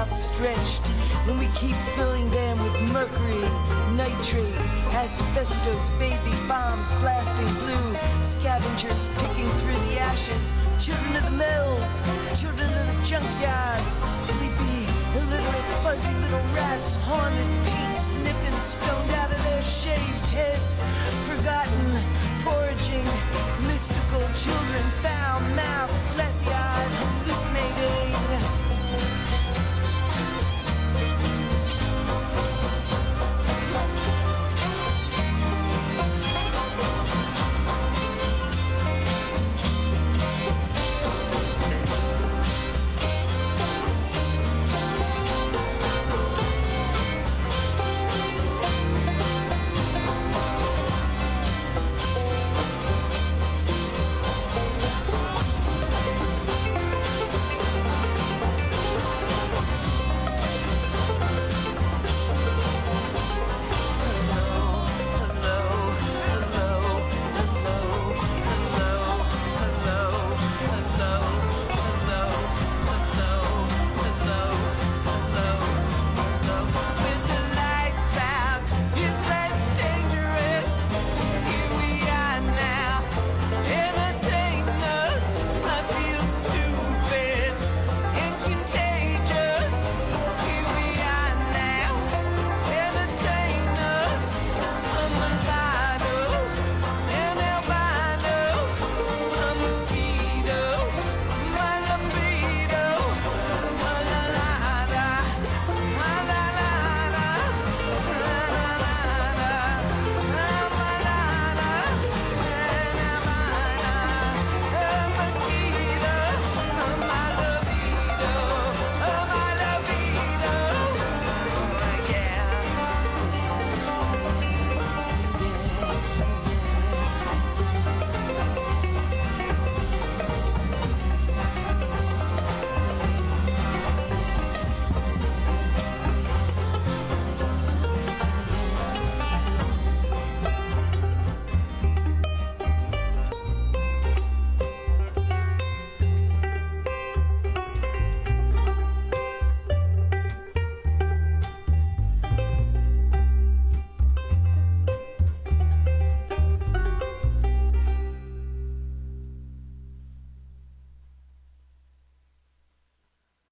outstretched when we keep filling them with mercury, nitrate, asbestos, baby bombs blasting blue, scavengers picking through the ashes, children of the mills, children of the junkyards, sleepy, illiterate, fuzzy little rats, haunted, paint sniffing, stoned out of their shaved heads, forgotten, foraging, mystical children, foul mouth, glassy eyed, hallucinated.